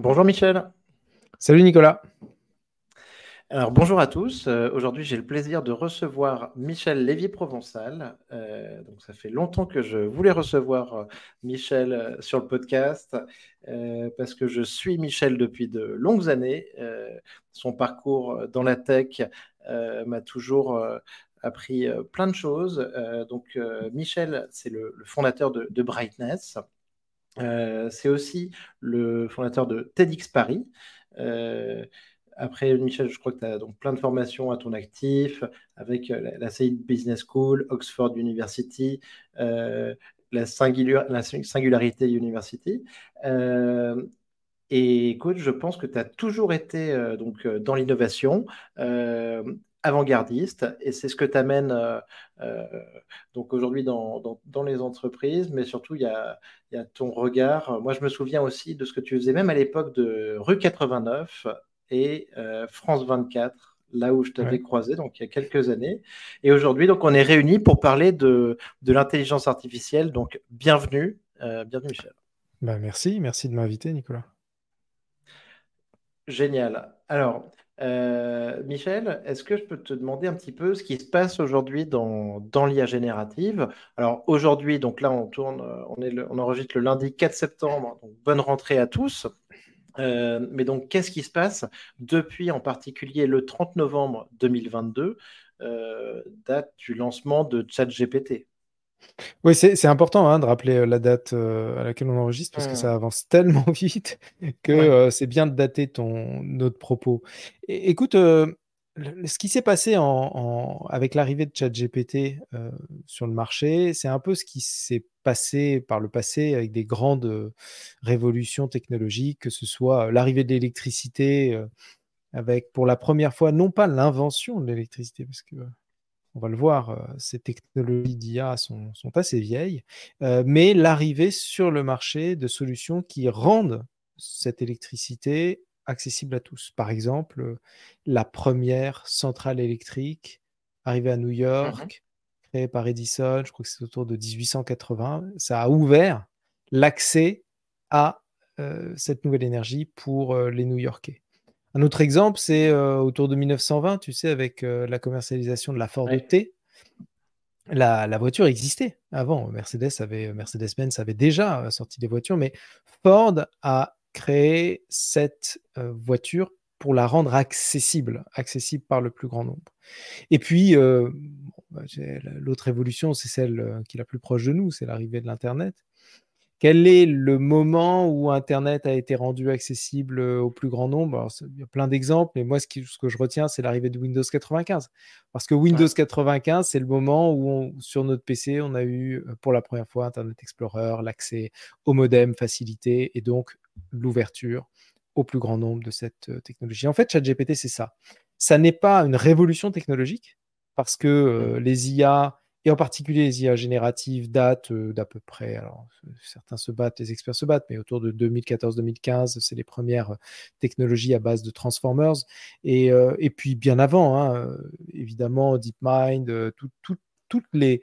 Bonjour Michel. Salut Nicolas. Alors bonjour à tous. Euh, aujourd'hui, j'ai le plaisir de recevoir Michel Lévy-Provençal. Euh, donc ça fait longtemps que je voulais recevoir euh, Michel sur le podcast parce que je suis Michel depuis de longues années. son parcours dans la tech m'a toujours appris plein de choses. donc Michel, c'est le, fondateur de, de Brightness. Euh, c'est aussi le fondateur de TEDx Paris. Euh, après, Michel, je crois que tu as donc plein de formations à ton actif avec euh, la, la Business School, Oxford University, la, Singularité University. et écoute, je pense que tu as toujours été donc, dans l'innovation avant-gardiste et c'est ce que tu amènes euh, euh, donc aujourd'hui dans, dans, les entreprises, mais surtout il y a, y a, ton regard. Moi, je me souviens aussi de ce que tu faisais même à l'époque de Rue 89 et euh, France 24 là où je t'avais croisé, donc il y a quelques années. Et aujourd'hui, donc on est réunis pour parler de, de l'intelligence artificielle. Donc bienvenue, bienvenue Michel. Bah, merci, merci de m'inviter Nicolas. Génial. Alors, euh, Michel, est-ce que je peux te demander un petit peu ce qui se passe aujourd'hui dans, dans l'IA générative? Alors aujourd'hui, donc là on tourne, euh, on, enregistre le lundi 4 septembre, donc bonne rentrée à tous. Euh, mais donc qu'est-ce qui se passe depuis en particulier le 30 novembre 2022, date du lancement de ChatGPT? Oui, c'est important hein, de rappeler euh, la date euh, à laquelle on enregistre parce que mmh. ça avance tellement vite que euh, c'est bien de dater ton, notre propos. écoute, ce qui s'est passé en, avec l'arrivée de ChatGPT sur le marché, c'est un peu ce qui s'est passé par le passé avec des grandes révolutions technologiques, que ce soit l'arrivée de l'électricité avec pour la première fois, non pas l'invention de l'électricité, parce que on va le voir, euh, ces technologies d'IA sont, assez vieilles, euh, mais l'arrivée sur le marché de solutions qui rendent cette électricité accessible à tous. Par exemple, la première centrale électrique arrivée à New mmh York, créée par Edison, je crois que c'est autour de 1880, ça a ouvert l'accès à euh, cette nouvelle énergie pour les New-Yorkais. Un autre exemple, c'est euh, autour de 1920, tu sais, avec euh, la commercialisation de la Ford T. La, voiture existait avant. Mercedes avait, Mercedes-Benz avait déjà euh, sorti des voitures, mais Ford a créé cette voiture pour la rendre accessible, accessible par le plus grand nombre. Et puis, bah, l'autre évolution, c'est celle qui est la plus proche de nous, c'est l'arrivée de l'Internet. Quel est le moment où Internet a été rendu accessible euh, au plus grand nombre? Il y a plein d'exemples, mais moi, ce, que je retiens, c'est l'arrivée de Windows 95. Parce que Windows 95, c'est le moment où, sur notre PC, on a eu euh, pour la première fois Internet Explorer, l'accès au modem facilité et donc l'ouverture au plus grand nombre de cette euh, technologie. En fait, ChatGPT, c'est ça. Ça n'est pas une révolution technologique parce que mmh. les IA et en particulier les IA génératives datent euh, d'à peu près, alors certains se battent, les experts se battent, mais autour de 2014-2015, c'est les premières technologies à base de transformers. Et, euh, et puis bien avant, hein, évidemment, DeepMind, toutes, les,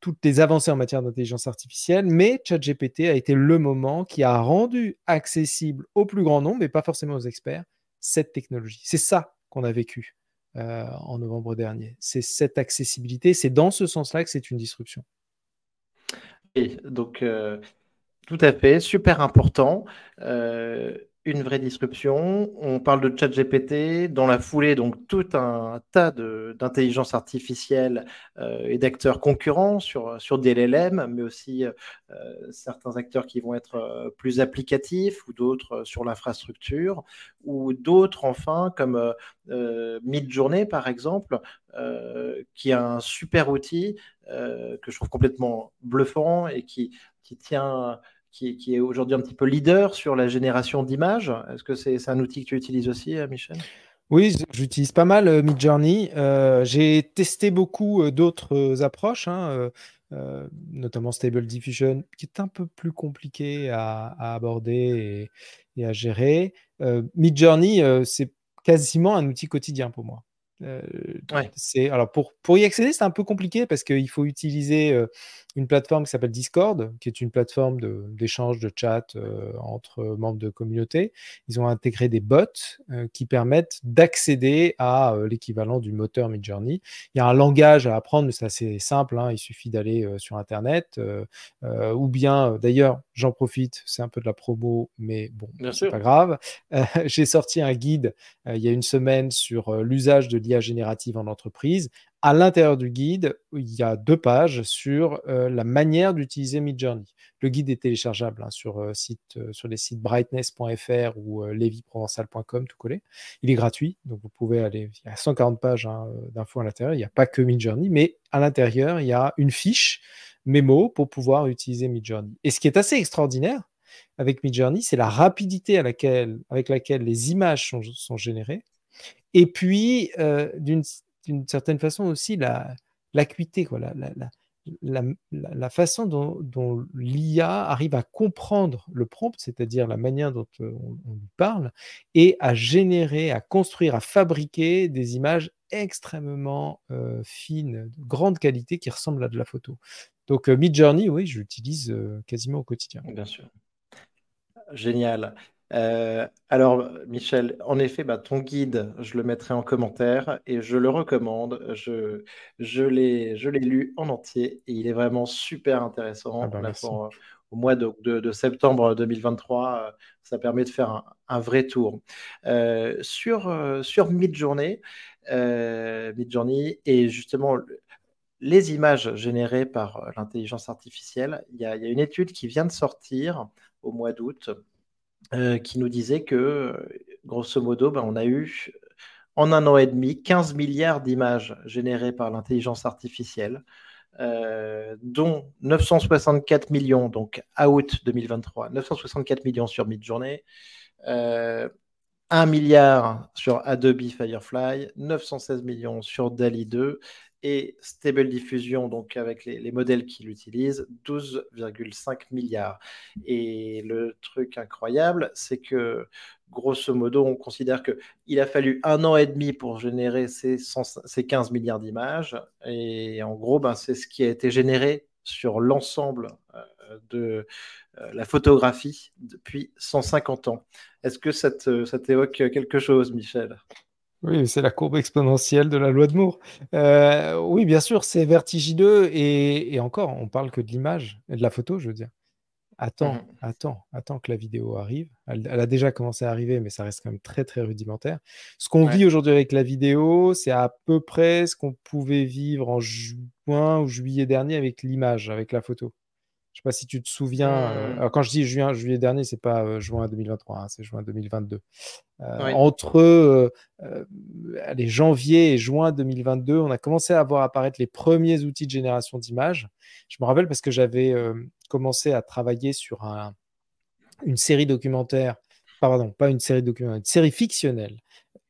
toutes les avancées en matière d'intelligence artificielle, mais ChatGPT a été le moment qui a rendu accessible au plus grand nombre, mais pas forcément aux experts, cette technologie. C'est ça qu'on a vécu euh, en novembre dernier. C'est cette accessibilité, c'est dans ce sens-là que c'est une disruption. Et donc, euh, tout à fait, super important. Euh, une vraie disruption. On parle de chat GPT, dans la foulée, donc tout un tas d'intelligence artificielle euh, et d'acteurs concurrents sur, sur des mais aussi euh, certains acteurs qui vont être euh, plus applicatifs ou d'autres sur l'infrastructure, ou d'autres enfin comme Midjourney par exemple, qui est un super outil que je trouve complètement bluffant et qui, qui tient qui, est aujourd'hui un petit peu leader sur la génération d'images. Est-ce que c'est un outil que tu utilises aussi, euh, Michel? Oui, j'utilise pas mal euh, Midjourney. Euh, j'ai testé beaucoup d'autres approches, hein, notamment Stable Diffusion, qui est un peu plus compliqué à, aborder et, à gérer. Midjourney, c'est quasiment un outil quotidien pour moi. c'est alors pour, pour y accéder, c'est un peu compliqué parce qu'il faut utiliser une plateforme qui s'appelle Discord, qui est une plateforme d'échange de, chat euh, entre membres de communauté. Ils ont intégré des bots euh, qui permettent d'accéder à euh, l'équivalent du moteur Midjourney. Il y a un langage à apprendre, mais c'est assez simple. Hein. il suffit d'aller sur Internet. ou bien, d'ailleurs, j'en profite, c'est un peu de la promo, mais bon, c'est pas grave. J'ai sorti un guide il y a une semaine sur l'usage de l'IA générative en entreprise à l'intérieur du guide, il y a deux pages sur euh, la manière d'utiliser Midjourney. Le guide est téléchargeable hein, sur, euh, euh, sur les sites brightness.fr ou leviprovençal.com, tout collé. Il est gratuit, donc vous pouvez aller. Il y a 140 pages hein, d'infos à l'intérieur. Il n'y a pas que Midjourney, mais à l'intérieur, il y a une fiche mémo pour pouvoir utiliser Midjourney. Et ce qui est assez extraordinaire avec Midjourney, c'est la rapidité avec laquelle les images sont, sont générées. Et puis, d'une d'une certaine façon aussi la l'acuité, la, la, façon dont, l'IA arrive à comprendre le prompt, c'est-à-dire la manière dont euh, on, lui parle, et à générer, à construire, à fabriquer des images extrêmement euh, fines, de grande qualité, qui ressemblent à de la photo. Donc euh, Midjourney, oui, je l'utilise quasiment au quotidien. Bien sûr. Génial. Euh, alors, Michel, en effet, bah, ton guide, je le mettrai en commentaire et je le recommande. Je, je l'ai, lu en entier et il est vraiment super intéressant. Ah bah, au mois de, de, septembre 2023, euh, ça permet de faire un, vrai tour. Euh, sur, sur Midjourney, Midjourney et justement les images générées par l'intelligence artificielle, il y, a, il y a une étude qui vient de sortir au mois d'août euh, qui nous disait que, grosso modo, ben, on a eu en un an et demi 15 milliards d'images générées par l'intelligence artificielle, euh, dont 964 millions, donc à août 2023, 964 millions sur Midjourney, euh, 1 milliard sur Adobe Firefly, 916 millions sur DALI 2 et Stable Diffusion, donc avec les, modèles qui l'utilisent, 12,5 milliards. Et le truc incroyable, c'est que grosso modo, on considère qu'il a fallu un an et demi pour générer ces, ces 15 milliards d'images. Et en gros, ben, c'est ce qui a été généré sur l'ensemble euh, de euh, la photographie depuis 150 ans. Est-ce que ça t'évoque quelque chose, Michel? Oui, c'est la courbe exponentielle de la loi de Moore. Euh, oui, bien sûr, c'est vertigineux et, encore, on parle que de l'image et de la photo, je veux dire. Attends, mmh attends, attends que la vidéo arrive. Elle, a déjà commencé à arriver, mais ça reste quand même très, très rudimentaire. Ce qu'on vit aujourd'hui avec la vidéo, c'est à peu près ce qu'on pouvait vivre en juin ou juillet dernier avec l'image, avec la photo. Je ne sais pas si tu te souviens. Euh, mmh. quand je dis juin, juillet dernier, c'est pas euh, juin 2023, hein, c'est juin 2022. Euh, entre les janvier et juin 2022, on a commencé à voir apparaître les premiers outils de génération d'images. Je me rappelle parce que j'avais commencé à travailler sur une série documentaire, pardon, pas une série documentaire, une série fictionnelle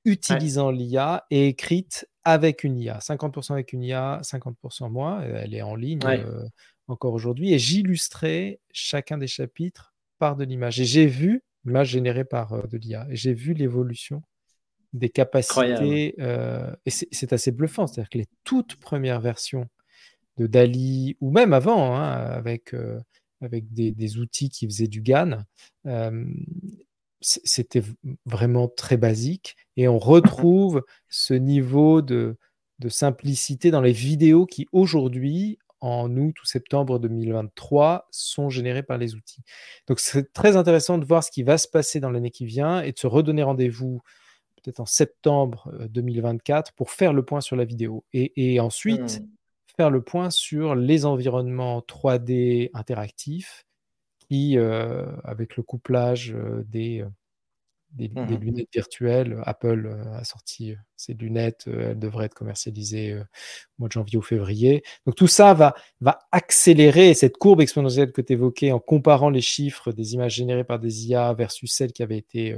utilisant l'IA et écrite avec une IA, 50% avec une IA, 50% moi. Elle est en ligne encore aujourd'hui, et j'illustrais chacun des chapitres par de l'image. Et j'ai vu l'image générée par euh, de l'IA, et j'ai vu l'évolution des capacités, euh, et c'est assez bluffant, c'est-à-dire que les toutes premières versions de Dali, ou même avant, hein, avec, euh, avec des, outils qui faisaient du GAN, c'était vraiment très basique, et on retrouve ce niveau de, de simplicité dans les vidéos qui aujourd'hui en août ou septembre 2023 sont générés par les outils. Donc c'est très intéressant de voir ce qui va se passer dans l'année qui vient et de se redonner rendez-vous peut-être en septembre 2024 euh, pour faire le point sur la vidéo et, ensuite mmh. faire le point sur les environnements 3D interactifs qui, euh, avec le couplage euh, des des, mmh lunettes virtuelles. Apple euh, a sorti euh, ces lunettes, euh, elles devraient être commercialisées au mois de janvier ou février. Donc tout ça va, va accélérer cette courbe exponentielle que tu évoquais en comparant les chiffres des images générées par des IA versus celles qui avaient été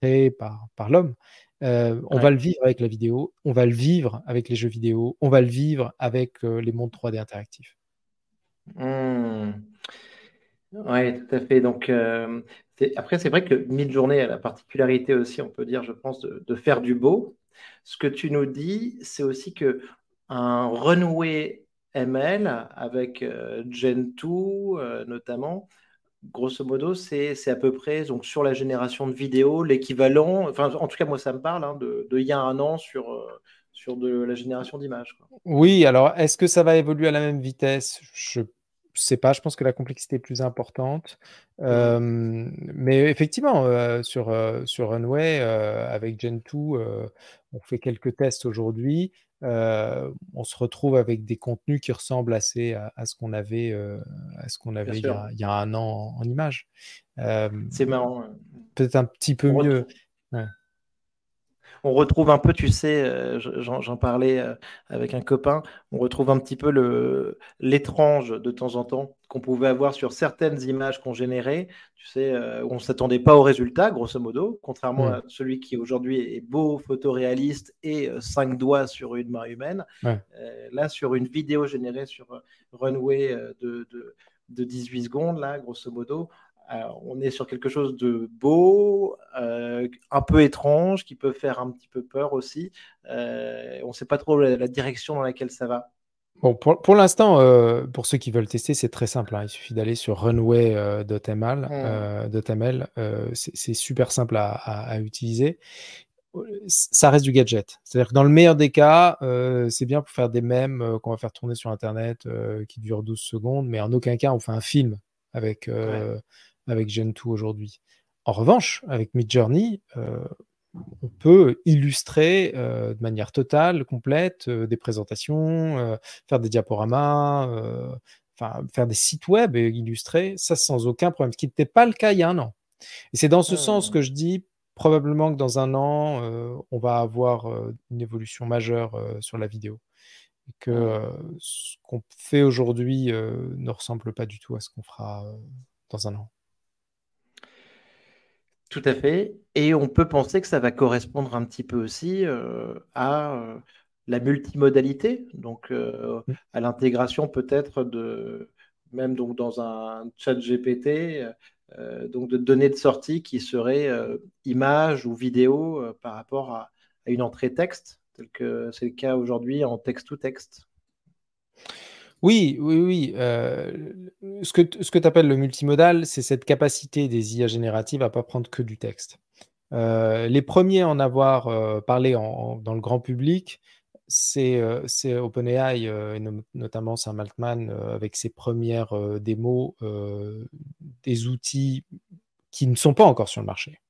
créées par, par l'homme. on va le vivre avec la vidéo, on va le vivre avec les jeux vidéo, on va le vivre avec les mondes 3D interactifs. Mmh. Oui, tout à fait. Donc, après, c'est vrai que Mid-Journée a la particularité aussi, on peut dire, je pense, de, faire du beau. Ce que tu nous dis, c'est aussi que un renoué ML avec Gen 2 notamment grosso modo, c'est à peu près donc, sur la génération de vidéos l'équivalent, enfin en tout cas moi ça me parle, hein, de, il y a un an sur, euh, sur la génération d'images. Oui, alors est-ce que ça va évoluer à la même vitesse? Je ne sais pas, je pense que la complexité est plus importante. Mmh. Euh, mais effectivement, euh, sur, sur Runway, avec Gen 2, on fait quelques tests aujourd'hui. Euh, on se retrouve avec des contenus qui ressemblent assez à, ce qu'on avait, à ce qu'on avait euh, il y, a, un an en, images. Euh, c'est marrant. Peut-être un petit peu mieux on retrouve un peu, tu sais, euh, j'en parlais euh, avec un copain, on retrouve un petit peu l'étrange de temps en temps qu'on pouvait avoir sur certaines images qu'on générait, tu sais, euh, où on ne s'attendait pas au résultat, grosso modo, contrairement à celui qui aujourd'hui est beau, photoréaliste et cinq doigts sur une main humaine. là, sur une vidéo générée sur Runway de, de 18 secondes, là, grosso modo, on est sur quelque chose de beau, euh, un peu étrange, qui peut faire un petit peu peur aussi. Euh, on ne sait pas trop la, direction dans laquelle ça va. Bon, pour, l'instant, pour ceux qui veulent tester, c'est très simple. Hein. Il suffit d'aller sur runway.ml. Mmh. c'est super simple à, utiliser. Ça reste du gadget. C'est-à-dire que dans le meilleur des cas, c'est bien pour faire des mèmes qu'on va faire tourner sur Internet qui durent 12 secondes, mais en aucun cas on fait un film avec, avec Gen 2 aujourd'hui. En revanche, avec Midjourney, euh, on peut illustrer euh, de manière totale, complète, euh, des présentations, faire des diaporamas, faire des sites web et illustrer, ça sans aucun problème, ce qui n'était pas le cas il y a un an. Et c'est dans ce sens que je dis probablement que dans un an, on va avoir une évolution majeure sur la vidéo. Et que ce qu'on fait aujourd'hui ne ressemble pas du tout à ce qu'on fera dans un an. Tout à fait. Et on peut penser que ça va correspondre un petit peu aussi euh, à euh, la multimodalité, donc euh, mmh. à l'intégration peut-être de, même donc dans un chat GPT, donc de données de sortie qui seraient images ou vidéos par rapport à, à, une entrée texte, tel que c'est le cas aujourd'hui en texte-to-texte. Oui, oui, oui. Euh, ce que, ce que tu appelles le multimodal, c'est cette capacité des IA génératives à pas prendre que du texte. Euh, les premiers à en avoir euh, parlé dans le grand public, c'est OpenAI et notamment Sam Altman avec ses premières démos des outils qui ne sont pas encore sur le marché.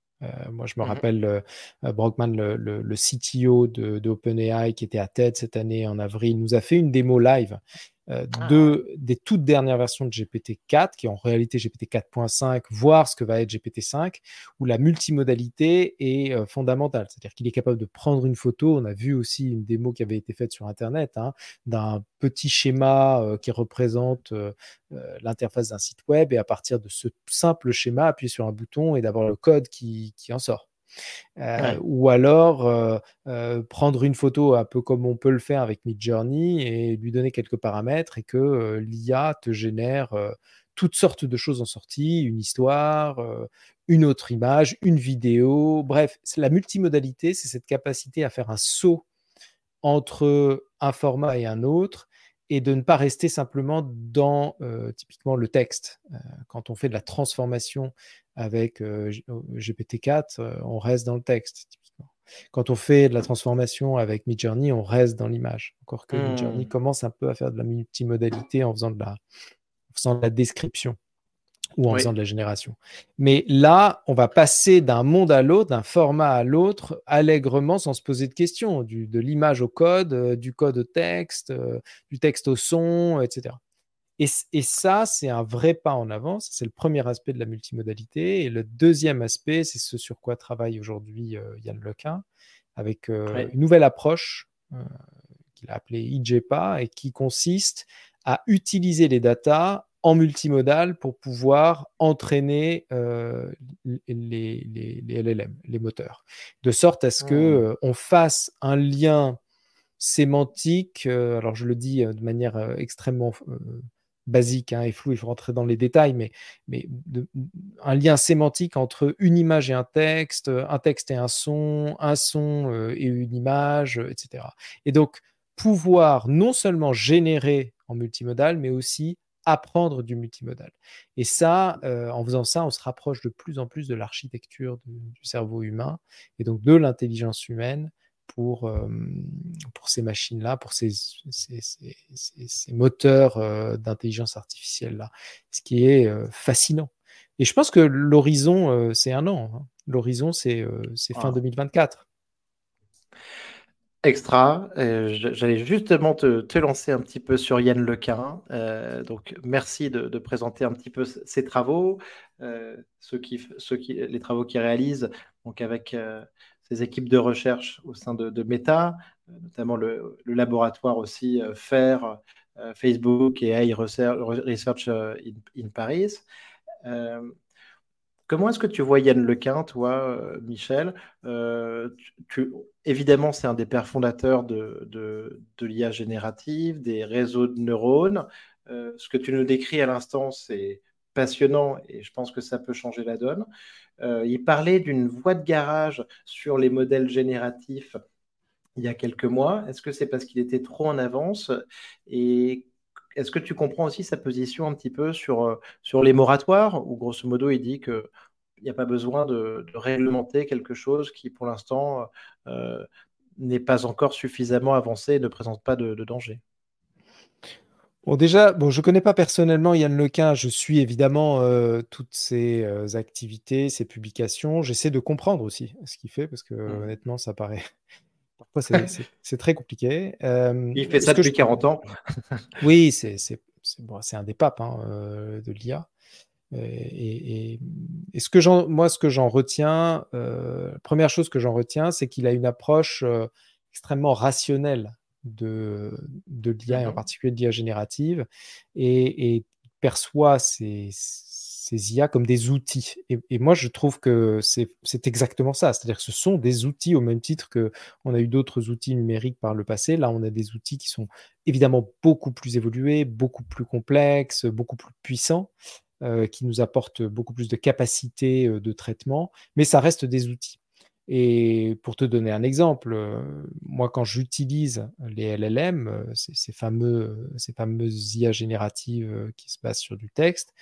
moi, je me mmh rappelle Brockman, le, CTO de, de OpenAI, qui était à TED cette année en avril, nous a fait une démo live euh, ah. de, des toutes dernières versions de GPT-4, qui est en réalité GPT 4.5, voire ce que va être GPT-5, où la multimodalité est euh, fondamentale. C'est-à-dire qu'il est capable de prendre une photo. On a vu aussi une démo qui avait été faite sur Internet hein, d'un petit schéma euh, qui représente l'interface d'un site web, et à partir de ce simple schéma, appuyer sur un bouton et d'avoir le code qui en sort. Euh, ou alors euh, euh, prendre une photo un peu comme on peut le faire avec Midjourney et lui donner quelques paramètres et que l'IA te génère toutes sortes de choses en sortie, une histoire, une autre image, une vidéo. Bref, la multimodalité, c'est cette capacité à faire un saut entre un format et un autre et de ne pas rester simplement dans typiquement le texte. quand on fait de la transformation avec GPT-4, on reste dans le texte, typiquement. Quand on fait de la transformation avec Midjourney, on reste dans l'image. Encore que Midjourney mmh. commence un peu à faire de la multimodalité en faisant de la, en faisant de la description ou en faisant de la génération. Mais là, on va passer d'un monde à l'autre, d'un format à l'autre, allègrement, sans se poser de questions, du, de l'image au code, du code au texte, du texte au son, etc. Et, ça, c'est un vrai pas en avant. C'est le premier aspect de la multimodalité. Et le deuxième aspect, c'est ce sur quoi travaille aujourd'hui euh, Yann Lequin, avec euh, une nouvelle approche euh, qu'il a appelée IJPA et qui consiste à utiliser les datas en multimodal pour pouvoir entraîner les, LLM, les moteurs, de sorte à ce que on fasse un lien sémantique. alors je le dis de manière extrêmement basique hein, et flou, il faut rentrer dans les détails, mais, mais un lien sémantique entre une image et un texte, un texte et un son, un son euh, et une image, etc. Et donc, pouvoir non seulement générer en multimodal, mais aussi apprendre du multimodal. Et ça, euh, en faisant ça, on se rapproche de plus en plus de l'architecture du cerveau humain et donc de l'intelligence humaine pour, euh, pour ces machines-là, pour ces, ces, moteurs euh, d'intelligence artificielle-là, ce qui est fascinant. Et je pense que l'horizon, c'est un an. Hein. L'horizon, c'est fin 2024. Extra. Euh, j'allais justement te, lancer un petit peu sur Yann Lequin. Euh, donc, merci de, présenter un petit peu ses travaux, euh, ceux qui, ceux qui, les travaux qu'il réalise donc avec ses équipes de recherche au sein de, Meta, notamment le, laboratoire aussi FAIR, Facebook et AI Research in Paris. Comment est-ce que tu vois Yann Lequin, toi, euh, Michel? Euh, Évidemment, c'est un des pères fondateurs de, l'IA générative, des réseaux de neurones. Euh, ce que tu nous décris à l'instant, c'est passionnant et je pense que ça peut changer la donne. il parlait d'une voie de garage sur les modèles génératifs il y a quelques mois. Est-ce que c'est parce qu'il était trop en avance? Est-ce que tu comprends aussi sa position un petit peu sur, euh, sur les moratoires, où grosso modo il dit qu'il n'y a pas besoin de, réglementer quelque chose qui pour l'instant euh, n'est pas encore suffisamment avancé et ne présente pas de, danger? Bon, déjà, bon, je ne connais pas personnellement Yann Lequin. Je suis évidemment euh, toutes ses activités, ses publications. J'essaie de comprendre aussi ce qu'il fait parce que mmh. honnêtement, ça paraît c'est très compliqué. Euh, il fait ça depuis 40 ans. oui, c'est bon, un des papes hein, euh, de l'IA. Euh, et, et, ce que moi, ce que j'en retiens, la première chose que j'en retiens, c'est qu'il a une approche extrêmement rationnelle de, de l'IA, et en particulier de l'IA générative, et, et perçoit ses, ces IA comme des outils. Et, moi, je trouve que c'est exactement ça. C'est-à-dire que ce sont des outils au même titre que on a eu d'autres outils numériques par le passé. Là, on a des outils qui sont évidemment beaucoup plus évolués, beaucoup plus complexes, beaucoup plus puissants, euh, qui nous apportent beaucoup plus de capacité euh, de traitement, mais ça reste des outils. Et pour te donner un exemple, euh, moi, quand j'utilise les LLM, ces fameuses IA génératives qui se basent sur du texte,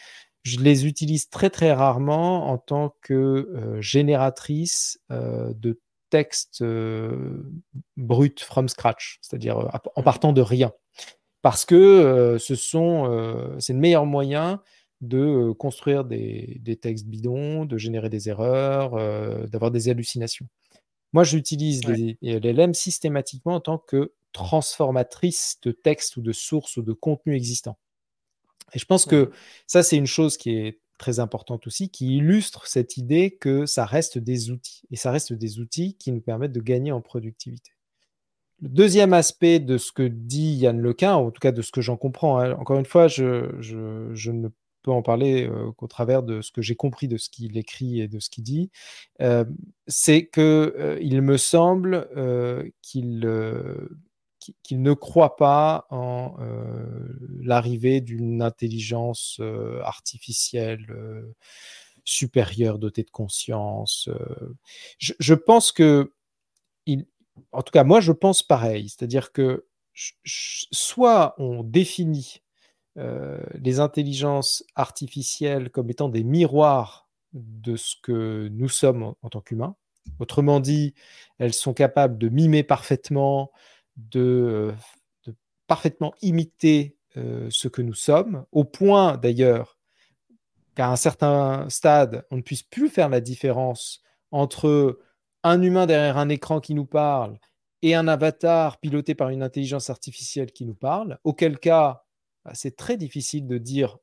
je les utilise très très rarement en tant que euh, génératrice euh, de texte euh, brut from scratch, c'est-à-dire en partant de rien. Parce que ce sont, c'est le meilleur moyen de construire des, textes bidons, de générer des erreurs, d'avoir des hallucinations. Moi, j'utilise les LLM systématiquement en tant que transformatrice de texte ou de source ou de contenu existant. Et je pense que ça, c'est une chose qui est très importante aussi, qui illustre cette idée que ça reste des outils. Et ça reste des outils qui nous permettent de gagner en productivité. Le deuxième aspect de ce que dit Yann Lequin, en tout cas de ce que j'en comprends, hein, encore une fois, je, ne peux en parler euh, qu'au travers de ce que j'ai compris de ce qu'il écrit et de ce qu'il dit, euh, c'est qu'il euh, me semble qu'il qu'il ne croit pas en euh, l'arrivée d'une intelligence euh, artificielle euh, supérieure, dotée de conscience. Je, pense que, en tout cas, moi, je pense pareil. C'est-à-dire que soit on définit les intelligences artificielles comme étant des miroirs de ce que nous sommes en tant qu'humains. Autrement dit, elles sont capables de mimer parfaitement de, parfaitement imiter euh, ce que nous sommes, au point d'ailleurs qu'à un certain stade, on ne puisse plus faire la différence entre un humain derrière un écran qui nous parle et un avatar piloté par une intelligence artificielle qui nous parle, auquel cas, bah, c'est très difficile de dire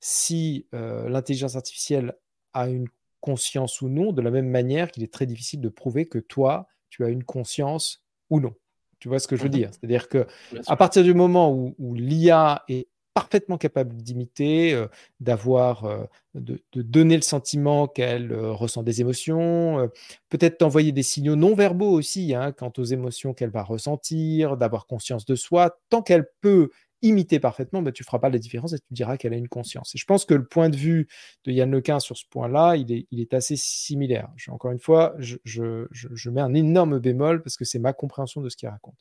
si euh, l'intelligence artificielle a une conscience ou non, de la même manière qu'il est très difficile de prouver que toi, tu as une conscience ou non. Tu vois ce que je veux mhm. dire? C'est-à-dire que à partir du moment où, l'IA est parfaitement capable d'imiter, euh, d'avoir, euh, de, donner le sentiment qu'elle euh, ressent des émotions, peut-être d'envoyer des signaux non verbaux aussi hein, quant aux émotions qu'elle va ressentir, d'avoir conscience de soi, tant qu'elle peut imiter parfaitement, bah, tu ne feras pas la différence et tu diras qu'elle a une conscience. Et je pense que le point de vue de Yann Lequin sur ce point-là, il est, il est assez similaire. encore une fois, je, je, mets un énorme bémol parce que c'est ma compréhension de ce qu'il raconte.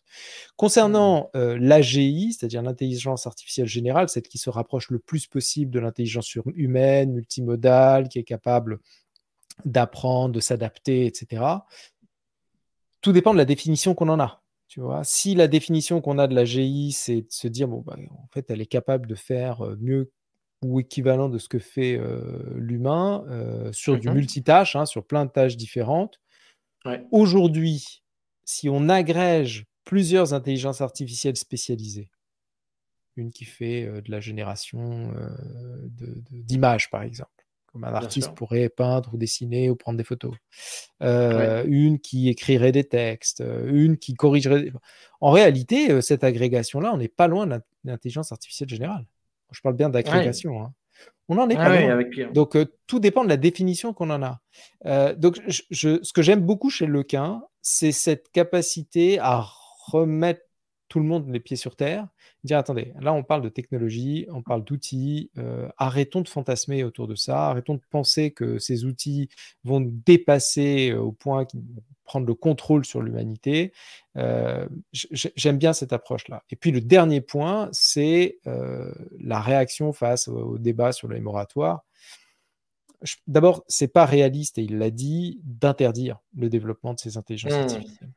Concernant mmh. euh, l'AGI, c'est-à-dire l'intelligence artificielle générale, celle qui se rapproche le plus possible de l'intelligence humaine, multimodale, qui est capable d'apprendre, de s'adapter, etc. Tout dépend de la définition qu'on en a. Tu vois, si la définition qu'on a de la GI, c'est de se dire, bon, bah, en fait, elle est capable de faire mieux ou équivalent de ce que fait l'humain sur du mmh multitâche, hein, sur plein de tâches différentes. Aujourd'hui, si on agrège plusieurs intelligences artificielles spécialisées, une qui fait de la génération d'images, par exemple, comme un artiste pourrait peindre ou dessiner ou prendre des photos. Euh, une qui écrirait des textes, euh, une qui corrigerait. En réalité, euh, cette agrégation-là, on n'est pas loin de l'intelligence artificielle générale. Je parle bien d'agrégation. Hein. On en est pas loin. Donc, tout dépend de la définition qu'on en a. donc, je, ce que j'aime beaucoup chez Lequin, c'est cette capacité à remettre tout le monde les pieds sur terre, dire attendez, là on parle de technologie, on parle d'outils, euh, arrêtons de fantasmer autour de ça, arrêtons de penser que ces outils vont dépasser euh, au point de prendre le contrôle sur l'humanité. Euh, j'aime bien cette approche-là. Et puis le dernier point, c'est la réaction face au, débat sur les moratoires. D'abord, c'est pas réaliste, et il l'a dit, d'interdire le développement de ces intelligences mmh. artificielles.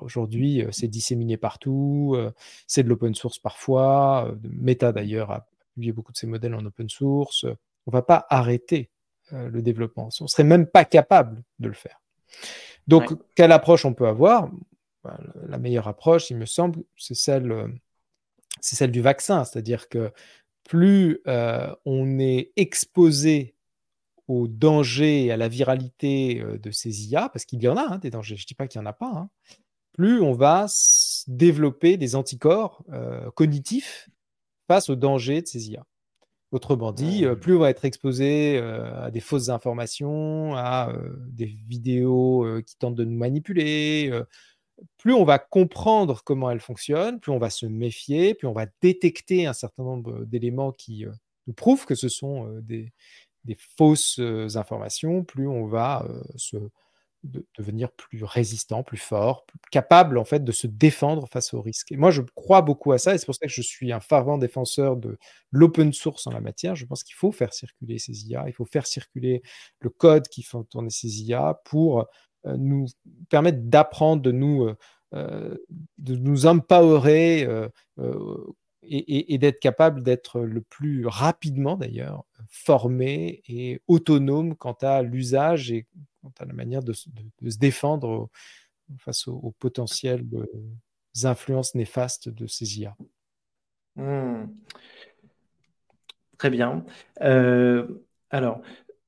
Aujourd'hui, euh, c'est disséminé partout, euh, c'est de l'open source parfois. Euh, Meta d'ailleurs a publié beaucoup de ses modèles en open source. On ne va pas arrêter le développement. On ne serait même pas capable de le faire. Donc, quelle approche on peut avoir? Bah, La meilleure approche, il me semble, c'est celle, c'est celle du vaccin. C'est-à-dire que plus on est exposé aux dangers et à la viralité de ces IA, parce qu'il y en a hein, des dangers, je ne dis pas qu'il n'y en a pas, hein, plus on va développer des anticorps euh, cognitifs face aux dangers de ces IA. Autrement dit, euh, plus on va être exposé euh, à des fausses informations, à des vidéos qui tentent de nous manipuler, plus on va comprendre comment elles fonctionnent, plus on va se méfier, plus on va détecter un certain nombre d'éléments qui nous prouvent que ce sont des, des, fausses informations, plus on va se, de devenir plus résistant, plus fort, capable en fait de se défendre face aux risques. Et moi, je crois beaucoup à ça, et c'est pour ça que je suis un fervent défenseur de l'open source en la matière. Je pense qu'il faut faire circuler ces IA, il faut faire circuler le code qui fait tourner ces IA pour euh, nous permettre d'apprendre, de nous, euh, euh, de nous empowerer et, d'être capable d'être le plus rapidement d'ailleurs formé et autonome quant à l'usage et quant à la manière de, se défendre face aux, potentielles influences néfastes de ces IA. Hmm. Très bien. Euh, alors,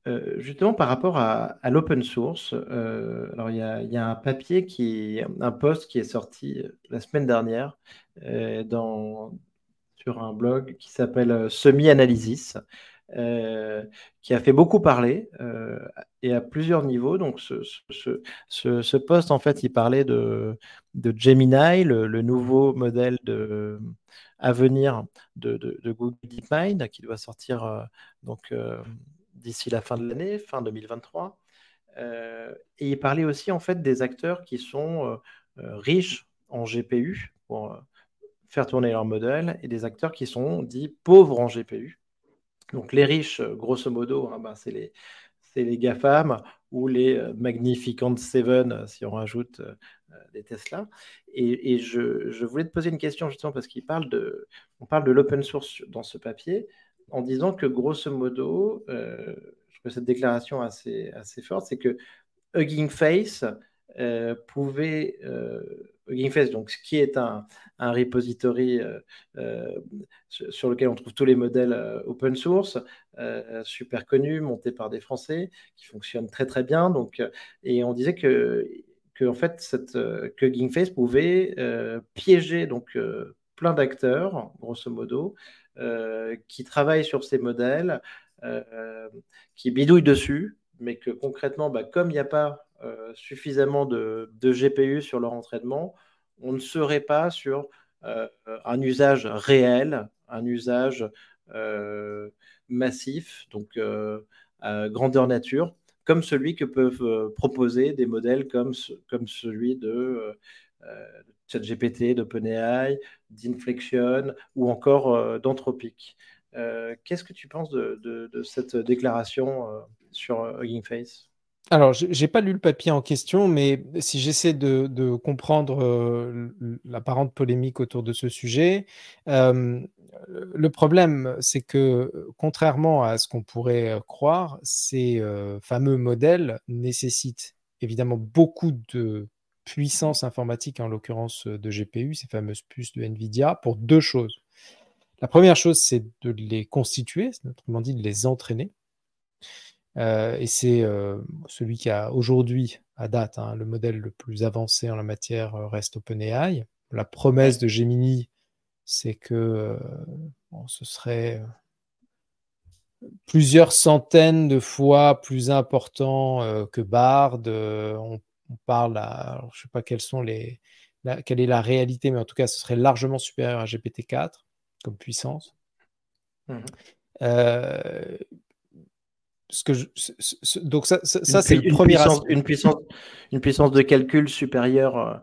euh, justement, par rapport à, l'open source, euh, alors il y, a, un papier qui, un post qui est sorti la semaine dernière sur un blog qui s'appelle Semi-Analysis, euh, qui a fait beaucoup parler euh, et à plusieurs niveaux. Donc, ce, ce, poste, en fait, il parlait de, de Gemini, le, nouveau modèle de, à venir de, Google DeepMind, qui doit sortir euh, donc d'ici la fin de l'année, fin 2023. et il parlait aussi, en fait, des acteurs qui sont riches en GPU pour faire tourner leur modèle et des acteurs qui sont dits pauvres en GPU donc les riches, euh, grosso modo, hein, ben, c'est les, les GAFAM ou les euh, Magnificent Seven, euh, si on rajoute des Tesla. Et, je, voulais te poser une question justement parce qu'il parle de, on parle de l'open source dans ce papier en disant que grosso modo, je trouve cette déclaration assez, assez forte, c'est que Hugging Face pouvait Hugging Face, donc, qui est un, un repository euh, euh, sur lequel on trouve tous les modèles euh, open source, super connus, montés par des Français, qui fonctionnent très très bien. Donc, et on disait que, que en fait, cette, que pouvait piéger donc plein d'acteurs, grosso modo, qui travaillent sur ces modèles, qui bidouillent dessus, mais que concrètement, bah, comme il n'y a pas euh, suffisamment de, GPU sur leur entraînement, on ne serait pas sur un usage réel, un usage massif, donc à grandeur nature, comme celui que peuvent proposer des modèles comme, celui de ChatGPT, d'OpenAI, d'Inflection ou encore d'Anthropic. Qu'est-ce que tu penses de, cette déclaration sur Hugging Face? Alors, je n'ai pas lu le papier en question, mais si j'essaie de, comprendre euh, l'apparente polémique autour de ce sujet, euh, le problème, c'est que contrairement à ce qu'on pourrait croire, ces euh, fameux modèles nécessitent évidemment beaucoup de puissance informatique, en l'occurrence de GPU, ces fameuses puces de NVIDIA, pour deux choses. La première chose, c'est de les constituer, autrement dit de les entraîner. Euh, et c'est euh, celui qui a aujourd'hui, à date, hein, le modèle le plus avancé en la matière euh, reste OpenAI. La promesse de Gemini, c'est que ce serait plusieurs centaines de fois plus important que Bard. On, parle, à, je ne sais pas quelles sont les, quelle est la réalité, mais en tout cas, ce serait largement supérieur à GPT-4 comme puissance. Mmh donc ça, c'est le premier puissance, une puissance, une puissance de calcul supérieure, euh,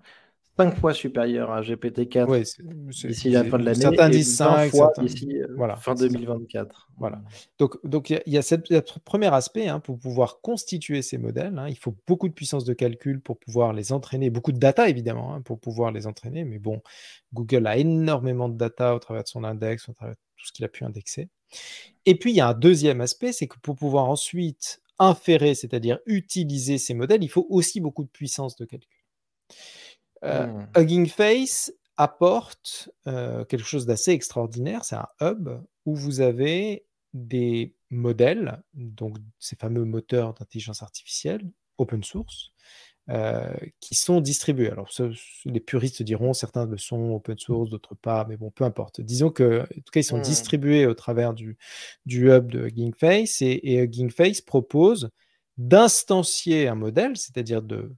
cinq fois supérieure à GPT-4 d'ici la fin de l'année. Certains disent 5 fois d'ici euh, voilà, fin 2024. Voilà. Donc donc il y, a ce premier aspect hein, pour pouvoir constituer ces modèles. Hein, il faut beaucoup de puissance de calcul pour pouvoir les entraîner, beaucoup de data évidemment hein, pour pouvoir les entraîner. Mais bon, Google a énormément de data au travers de son index, au travers de tout ce qu'il a pu indexer. Et puis, il y a un deuxième aspect, c'est que pour pouvoir ensuite inférer, c'est-à-dire utiliser ces modèles, il faut aussi beaucoup de puissance de calcul. Euh, mmh. Hugging Face apporte euh, quelque chose d'assez extraordinaire. C'est un hub où vous avez des modèles, donc ces fameux moteurs d'intelligence artificielle open source, euh, qui sont distribués. Alors, les puristes diront, certains le sont open source, d'autres pas, mais bon, peu importe. Disons que, en tout cas, ils sont mmh. distribués au travers du, du hub de Hugging Face et, et Hugging Face propose d'instancier un modèle, c'est-à-dire de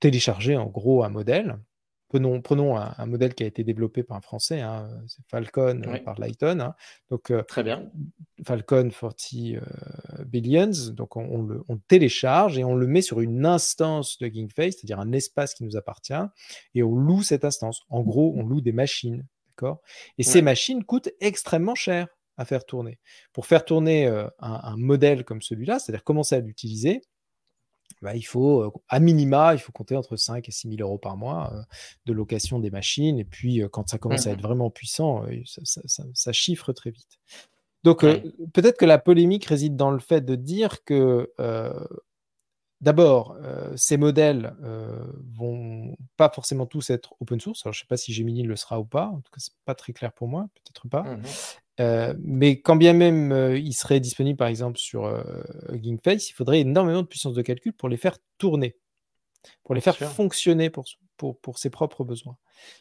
télécharger en gros un modèle Prenons, un, modèle qui a été développé par un Français, hein, c'est Falcon euh, par Lighton. Hein. Donc, euh, Très bien. Falcon 40 euh, Billions. Donc, on, le, télécharge et on le met sur une instance de GingFace, c'est-à-dire un espace qui nous appartient, et on loue cette instance. En gros, on loue des machines. D'accord? Et ces machines coûtent extrêmement cher à faire tourner. Pour faire tourner un, modèle comme celui-là, c'est-à-dire commencer à l'utiliser, bah, il faut, à minima, il faut compter entre 5 et 6 000 euros par mois euh, de location des machines. Et puis, euh, quand ça commence à être mmh vraiment puissant, ça, chiffre très vite. Donc, peut-être que la polémique réside dans le fait de dire que, d'abord, ces modèles vont pas forcément tous être open source. Alors, je ne sais pas si Gemini le sera ou pas. En tout cas, ce n'est pas très clair pour moi. Peut-être pas. Mmh euh, mais quand bien même euh, il serait disponible par exemple sur euh, Hugging Face, il faudrait énormément de puissance de calcul pour les faire tourner, pour les faire fonctionner pour, pour, pour, ses propres besoins.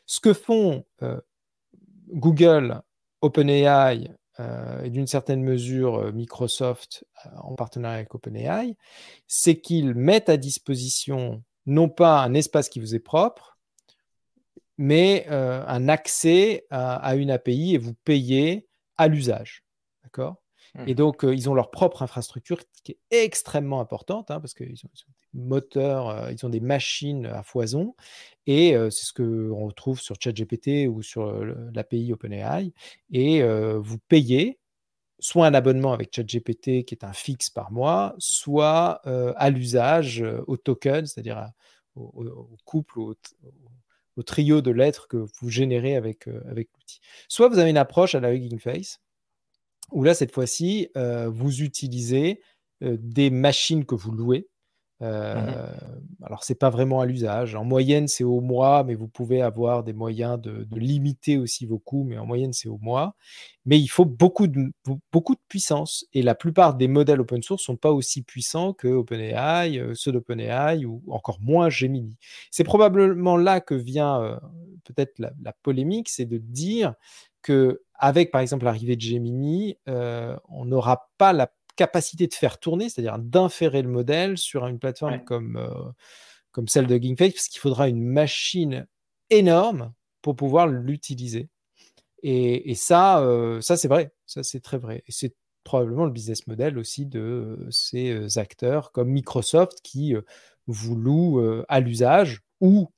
Ce que font Google, OpenAI et d'une certaine mesure Microsoft en partenariat avec OpenAI, c'est qu'ils mettent à disposition non pas un espace qui vous est propre, mais un accès à, à, une API et vous payez à l'usage. D'accord? Et mmh. donc, euh, ils ont leur propre infrastructure qui est extrêmement importante hein, parce qu'ils ont, des moteurs, euh, ils ont des machines à foison. Et euh, c'est ce qu'on retrouve sur ChatGPT ou sur l'API OpenAI. Et vous payez soit un abonnement avec ChatGPT qui est un fixe par mois, soit à l'usage, au token, c'est-à-dire au, couple, au, au trio de lettres que vous générez avec, euh, avec l'outil. Soit vous avez une approche à la Hugging Face, où là, cette fois-ci, euh, vous utilisez euh, des machines que vous louez, euh, mmh alors, c'est pas vraiment à l'usage. En moyenne, c'est au mois, mais vous pouvez avoir des moyens de, limiter aussi vos coûts, mais en moyenne, c'est au mois. Mais il faut beaucoup de, beaucoup de puissance. Et la plupart des modèles open source sont pas aussi puissants que OpenAI, euh, ceux d'OpenAI ou encore moins Gemini. C'est probablement là que vient euh, peut-être la, polémique, c'est de dire que avec par exemple l'arrivée de Gemini, on n'aura pas la capacité de faire tourner, c'est-à-dire d'inférer le modèle sur une plateforme comme, euh, comme celle de GingFace, parce qu'il faudra une machine énorme pour pouvoir l'utiliser. Et, ça, ça c'est vrai, ça c'est très vrai. Et c'est probablement le business model aussi de ces acteurs comme Microsoft qui vous louent à l'usage ou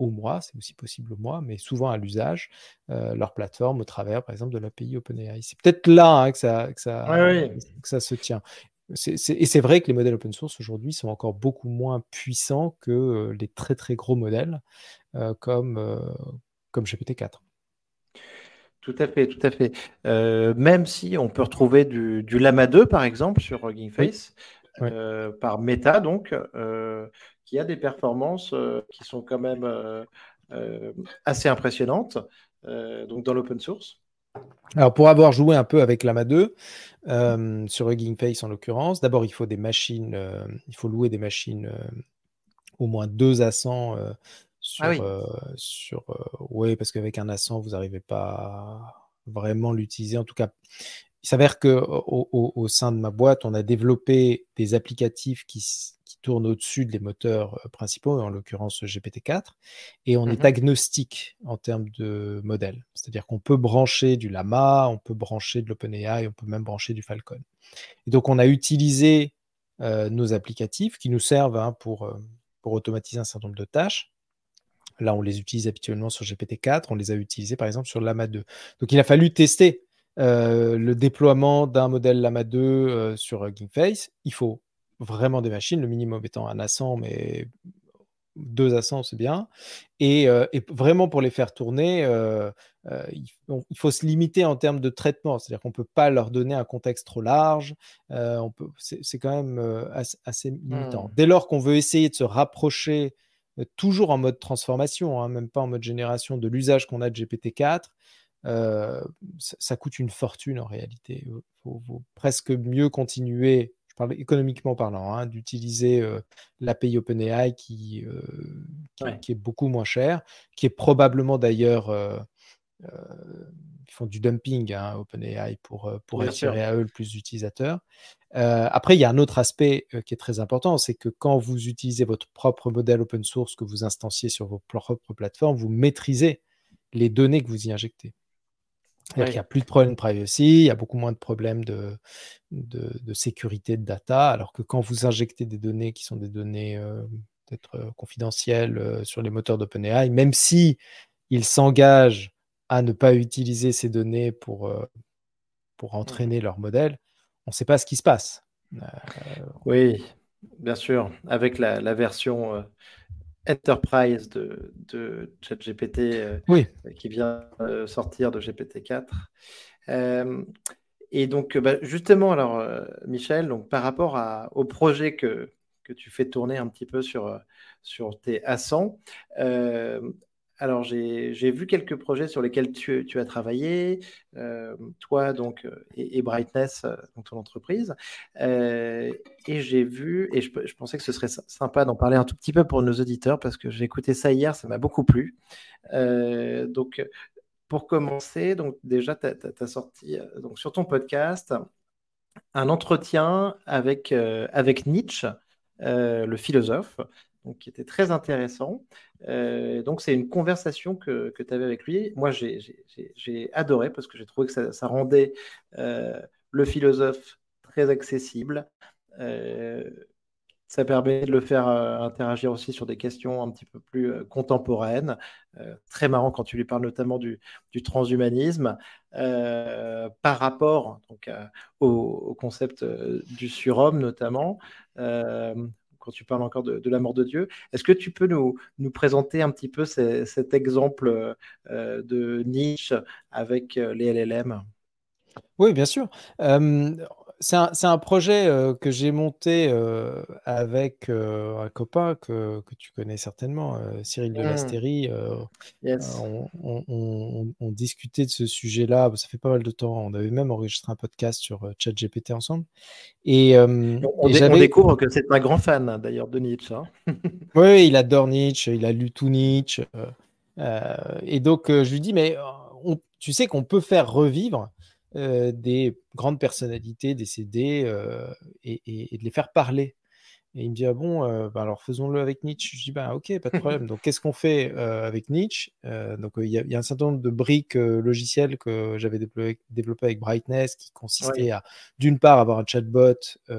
au mois, c'est aussi possible au mois, mais souvent à l'usage, leur plateforme au travers, par exemple, de l'API OpenAI. C'est peut-être là hein, que, ça, que, ça, que ça se tient. et c'est vrai que les modèles open source aujourd'hui sont encore beaucoup moins puissants que les très très gros modèles comme, comme GPT-4. Tout à fait, tout à fait. même si on peut retrouver du, Lama 2, par exemple, sur Hugging Face, par Meta, donc, qui a des performances euh, qui sont quand même euh, euh, assez impressionnantes donc dans l'open source. Alors, pour avoir joué un peu avec Lama 2, sur Hugging Face en l'occurrence, d'abord, il faut des machines, il faut louer des machines au moins deux à 100 sur. Ah sur oui, parce qu'avec un A100, vous n'arrivez pas à vraiment l'utiliser. En tout cas, il s'avère qu'au au, sein de ma boîte, on a développé des applicatifs qui, tourne au-dessus des moteurs principaux, en l'occurrence GPT-4, et on est mmh agnostique en termes de modèle. C'est-à-dire qu'on peut brancher du Lama, on peut brancher de l'OpenAI, on peut même brancher du Falcon. Et donc on a utilisé euh, nos applicatifs qui nous servent hein, pour, euh, pour automatiser un certain nombre de tâches. Là, on les utilise habituellement sur GPT-4, on les a utilisés par exemple sur Lama 2. Donc il a fallu tester le déploiement d'un modèle Lama 2 sur Hugging Face. Il faut vraiment des machines, le minimum étant un A100, mais deux A100, c'est bien. Et, euh, vraiment, pour les faire tourner, euh, euh, il, faut se limiter en termes de traitement. C'est-à-dire qu'on ne peut pas leur donner un contexte trop large. c'est, quand même assez, limitant. Mmh. Dès lors qu'on veut essayer de se rapprocher, toujours en mode transformation, hein, même pas en mode génération, de l'usage qu'on a de GPT-4, ça, coûte une fortune en réalité. Il faut presque mieux continuer économiquement parlant, hein, d'utiliser l'API OpenAI qui, qui, est beaucoup moins cher, qui est probablement d'ailleurs, ils font du dumping, hein, OpenAI, pour, pour attirer à eux le plus d'utilisateurs. après, il y a un autre aspect qui est très important, c'est que quand vous utilisez votre propre modèle open source que vous instanciez sur vos propres plateformes, vous maîtrisez les données que vous y injectez. Il n'y a plus de problèmes de privacy, il y a beaucoup moins de problèmes de, de, sécurité de data, alors que quand vous injectez des données qui sont des données euh, peut-être euh, confidentielles euh, sur les moteurs d'OpenAI, même si ils s'engagent à ne pas utiliser ces données pour, pour entraîner leur modèle, on ne sait pas ce qui se passe. oui, bien sûr, avec la, la version Enterprise de, de ChatGPT euh, qui vient euh, sortir de GPT-4. Euh, et donc, bah, justement, alors, Michel, donc, par rapport à, au projet que, que tu fais tourner un petit peu sur, sur tes A100, alors, j'ai vu quelques projets sur lesquels tu, as travaillé, euh, toi donc euh, et, Brightness, euh, donc ton entreprise. et j'ai vu, et je, pensais que ce serait sympa d'en parler un tout petit peu pour nos auditeurs parce que j'ai écouté ça hier, ça m'a beaucoup plu. donc, pour commencer, donc déjà, tu as, sorti donc, sur ton podcast un entretien avec, avec Nietzsche, le philosophe donc, qui était très intéressant. Euh, donc, c'est une conversation que, que tu avais avec lui. Moi, j'ai adoré parce que j'ai trouvé que ça, rendait euh, le philosophe très accessible. Euh, ça permet de le faire interagir aussi sur des questions un petit peu plus contemporaines. très marrant quand tu lui parles notamment du, du transhumanisme par rapport donc, au, au, concept du surhomme notamment quand tu parles encore de, la mort de Dieu. Est-ce que tu peux nous, présenter un petit peu cet exemple euh, de Nietzsche avec euh, les LLM Oui, bien sûr c'est un, projet euh, que j'ai monté euh, avec euh, un copain que, tu connais certainement, Cyril de Lastérie. Mmh. On, discutait de ce sujet-là, ça fait pas mal de temps. On avait même enregistré un podcast sur ChatGPT ensemble. Et, on, découvre que c'est un grand fan d'ailleurs de Nietzsche. Hein. oui, il adore Nietzsche, il a lu tout Nietzsche. et donc je lui dis, mais tu sais qu'on peut faire revivre des grandes personnalités décédées et, de les faire parler. Et il me dit, ah bon, euh, bah alors faisons-le avec Nietzsche. Je dis, bah ok, pas de problème. donc qu'est-ce qu'on fait euh, avec Nietzsche? Euh, Donc il y, a un certain nombre de briques logicielles que j'avais développées développé avec Brightness qui consistaient à, d'une part, avoir un chatbot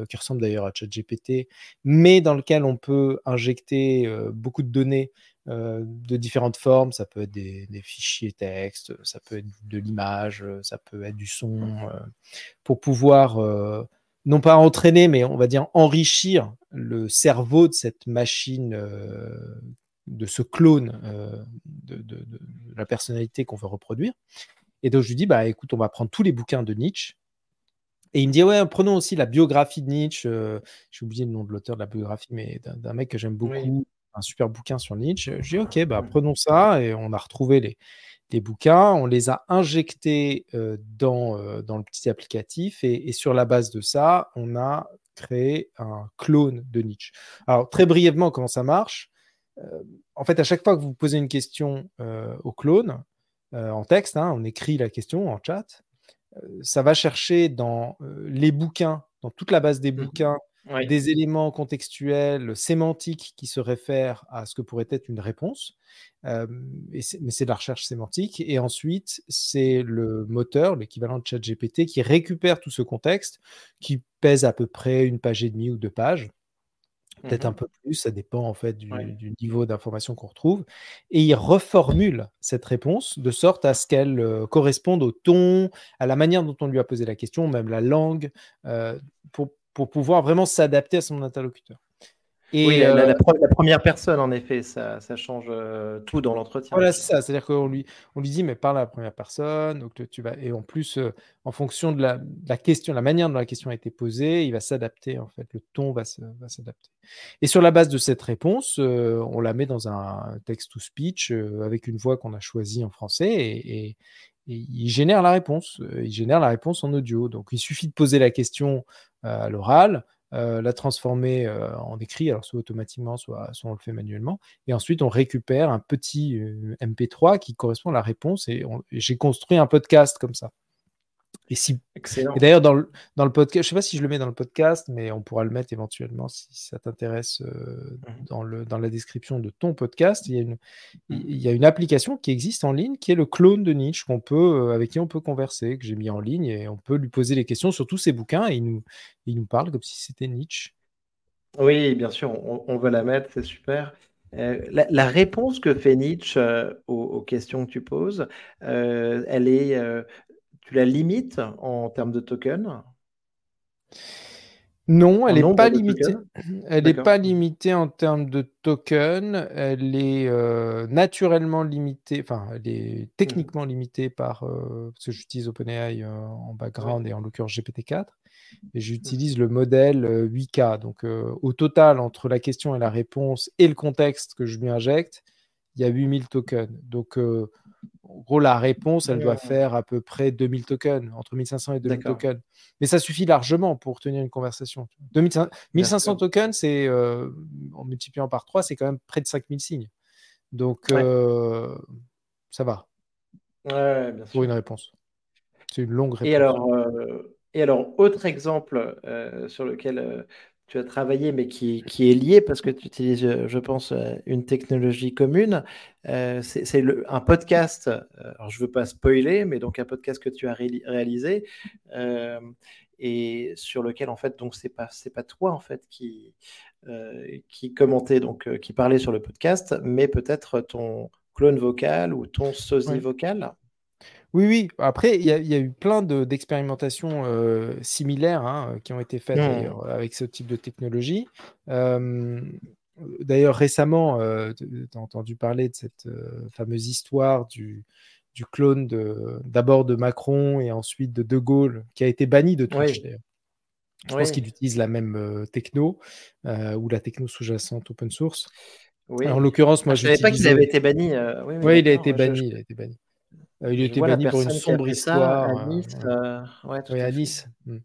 qui ressemble d'ailleurs à ChatGPT, mais dans lequel on peut injecter beaucoup de données de différentes formes. Ça peut être des, des, fichiers texte, ça peut être de l'image, ça peut être du son, pour pouvoir non pas entraîner, mais on va dire enrichir le cerveau de cette machine, euh, de ce clone euh, de, la personnalité qu'on veut reproduire. Et donc je lui dis, bah écoute, on va prendre tous les bouquins de Nietzsche. Et il me dit, ouais, prenons aussi la biographie de Nietzsche. Euh, j'ai oublié le nom de l'auteur de la biographie, mais d'un mec que j'aime beaucoup, un super bouquin sur Nietzsche. Je dis, ok, bah prenons ça. Et on a retrouvé les, des bouquins, on les a injectés euh, dans, euh, dans le petit applicatif et, sur la base de ça, on a créé un clone de Nietzsche. Alors très brièvement, comment ça marche? Euh, En fait, à chaque fois que vous posez une question au clone, en texte, hein, on écrit la question en chat, ça va chercher dans les bouquins, dans toute la base des mmh des éléments contextuels, sémantiques qui se réfèrent à ce que pourrait être une réponse. mais c'est de la recherche sémantique. Et ensuite, c'est le moteur, l'équivalent de ChatGPT, qui récupère tout ce contexte, qui pèse à peu près une page et demie ou deux pages. Peut-être un mmh peu plus, ça dépend en fait du, niveau d'information qu'on retrouve. Et il reformule cette réponse de sorte à ce qu'elle corresponde au ton, à la manière dont on lui a posé la question, même la langue, pour, pour pouvoir vraiment s'adapter à son interlocuteur. Et oui, la, euh, première personne, en effet, ça, ça change euh, tout dans l'entretien. Voilà, c'est ça. C'est-à-dire qu'on lui, on lui dit, mais parle à la première personne. Donc tu vas, et en plus, euh, en fonction de la, la, question, la manière dont la question a été posée, il va s'adapter. En fait, le ton va, s'adapter. Et sur la base de cette réponse, on la met dans un text-to-speech avec une voix qu'on a choisie en français et, et, il génère la réponse. Il génère la réponse en audio. Donc il suffit de poser la question à l'oral, euh, la transformer euh, en écrit, alors soit automatiquement, soit, soit, on le fait manuellement. Et ensuite, on récupère un petit euh, MP3 qui correspond à la réponse. Et j'ai construit un podcast comme ça. Et, si... et d'ailleurs, dans le, dans le podcast, je ne sais pas si je le mets dans le podcast, mais on pourra le mettre éventuellement si ça t'intéresse euh, mmh. dans, le, dans la description de ton podcast. Il y, a une, mmh. il y a une application qui existe en ligne qui est le clone de Nietzsche qu'on peut, euh, avec qui on peut converser, que j'ai mis en ligne et on peut lui poser les questions sur tous ses bouquins et il nous, il nous parle comme si c'était Nietzsche. Oui, bien sûr, on, on veut la mettre, c'est super. Euh, la, réponse que fait Nietzsche aux, aux, questions que tu poses, elle est tu la limites en termes de tokens non, elle n'est pas limitée. Elle n'est pas limitée en termes de tokens. Elle est euh, naturellement limitée, enfin, elle est techniquement limitée par, euh, parce que j'utilise OpenAI euh, en background et en l'occurrence GPT-4. Et j'utilise le modèle 8K. Donc, au total, entre la question et la réponse et le contexte que je lui injecte, il y a 8000 tokens. Donc, en gros, la réponse, elle doit faire à peu près 2000 tokens, entre 1500 et 2000 tokens. Mais ça suffit largement pour tenir une conversation. 1500 tokens, c'est euh, en multipliant par 3, c'est quand même près de 5000 signes. Donc, euh, ça va. pour une réponse. C'est une longue réponse. Et alors, euh, et alors autre exemple sur lequel tu as travaillé, mais qui, qui, est lié parce que tu utilises, je pense, euh, une technologie commune. Euh, c'est un podcast, euh, alors je ne veux pas spoiler, mais donc un podcast que tu as réalisé et sur lequel, en fait, donc c'est pas, pas toi, en fait, qui, qui commentait, donc qui parlait sur le podcast, mais peut-être ton clone vocal ou ton sosie vocal. Oui, oui. Après, il y a, eu plein d'expérimentations euh, similaires hein, qui ont été faites mmh. avec ce type de technologie. D'ailleurs, récemment, euh, tu as entendu parler de cette euh, fameuse histoire du, du clone d'abord de, Macron et ensuite de De Gaulle, qui a été banni de Twitch d'ailleurs. Je pense qu'il utilise la même techno ou la techno sous-jacente open source. Oui. en l'occurrence, moi, ah, je ne savais pas qu'il avait été banni. oui, oui, il a été banni. Il a été banni. Euh, il a été banni pour une sombre histoire. à Nice. Euh, oui, à Nice. Hmm.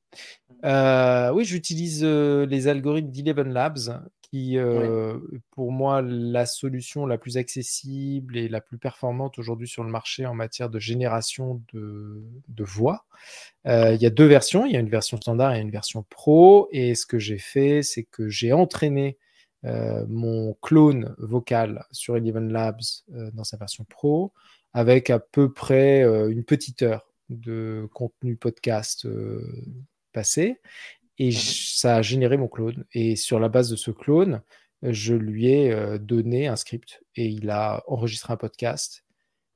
Euh, oui, j'utilise les algorithmes d'Eleven Labs qui, pour moi, la solution la plus accessible et la plus performante aujourd'hui sur le marché en matière de génération de, voix. il y a deux versions, il y a une version standard et une version pro. Et ce que j'ai fait, c'est que j'ai entraîné mon clone vocal sur Eleven Labs dans sa version pro avec à peu près une petite heure de contenu podcast passé et mmh ça a généré mon clone. Et sur la base de ce clone, je lui ai donné un script et il a enregistré un podcast.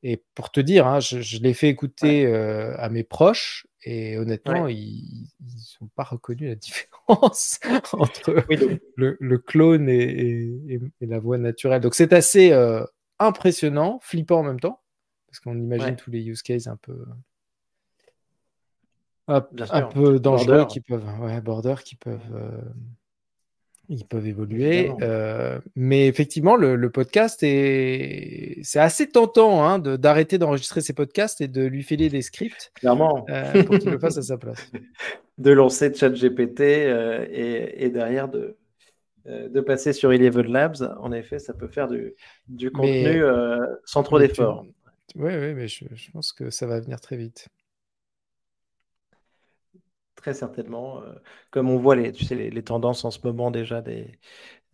Et pour te dire, hein, je, l'ai fait écouter à mes proches et honnêtement, ils n'ont pas reconnu la différence entre le, clone et, la voix naturelle. Donc c'est assez impressionnant, flippant en même temps, parce qu'on imagine tous les use cases un peu un, peu dangereux qui peuvent, ouais, border qui peuvent, euh, ils peuvent évoluer. Euh, mais effectivement, le, podcast est, c'est assez tentant hein, d'arrêter d'enregistrer ses podcasts et de lui filer des scripts. Clairement. Euh, pour qu'il le fasse à sa place. De lancer ChatGPT et, et derrière de, de passer sur Eleven Labs, en effet, ça peut faire du, du contenu sans trop d'efforts. Oui, oui, mais je, je, pense que ça va venir très vite très certainement. Euh, comme on voit les, tu sais, les, tendances en ce moment déjà des,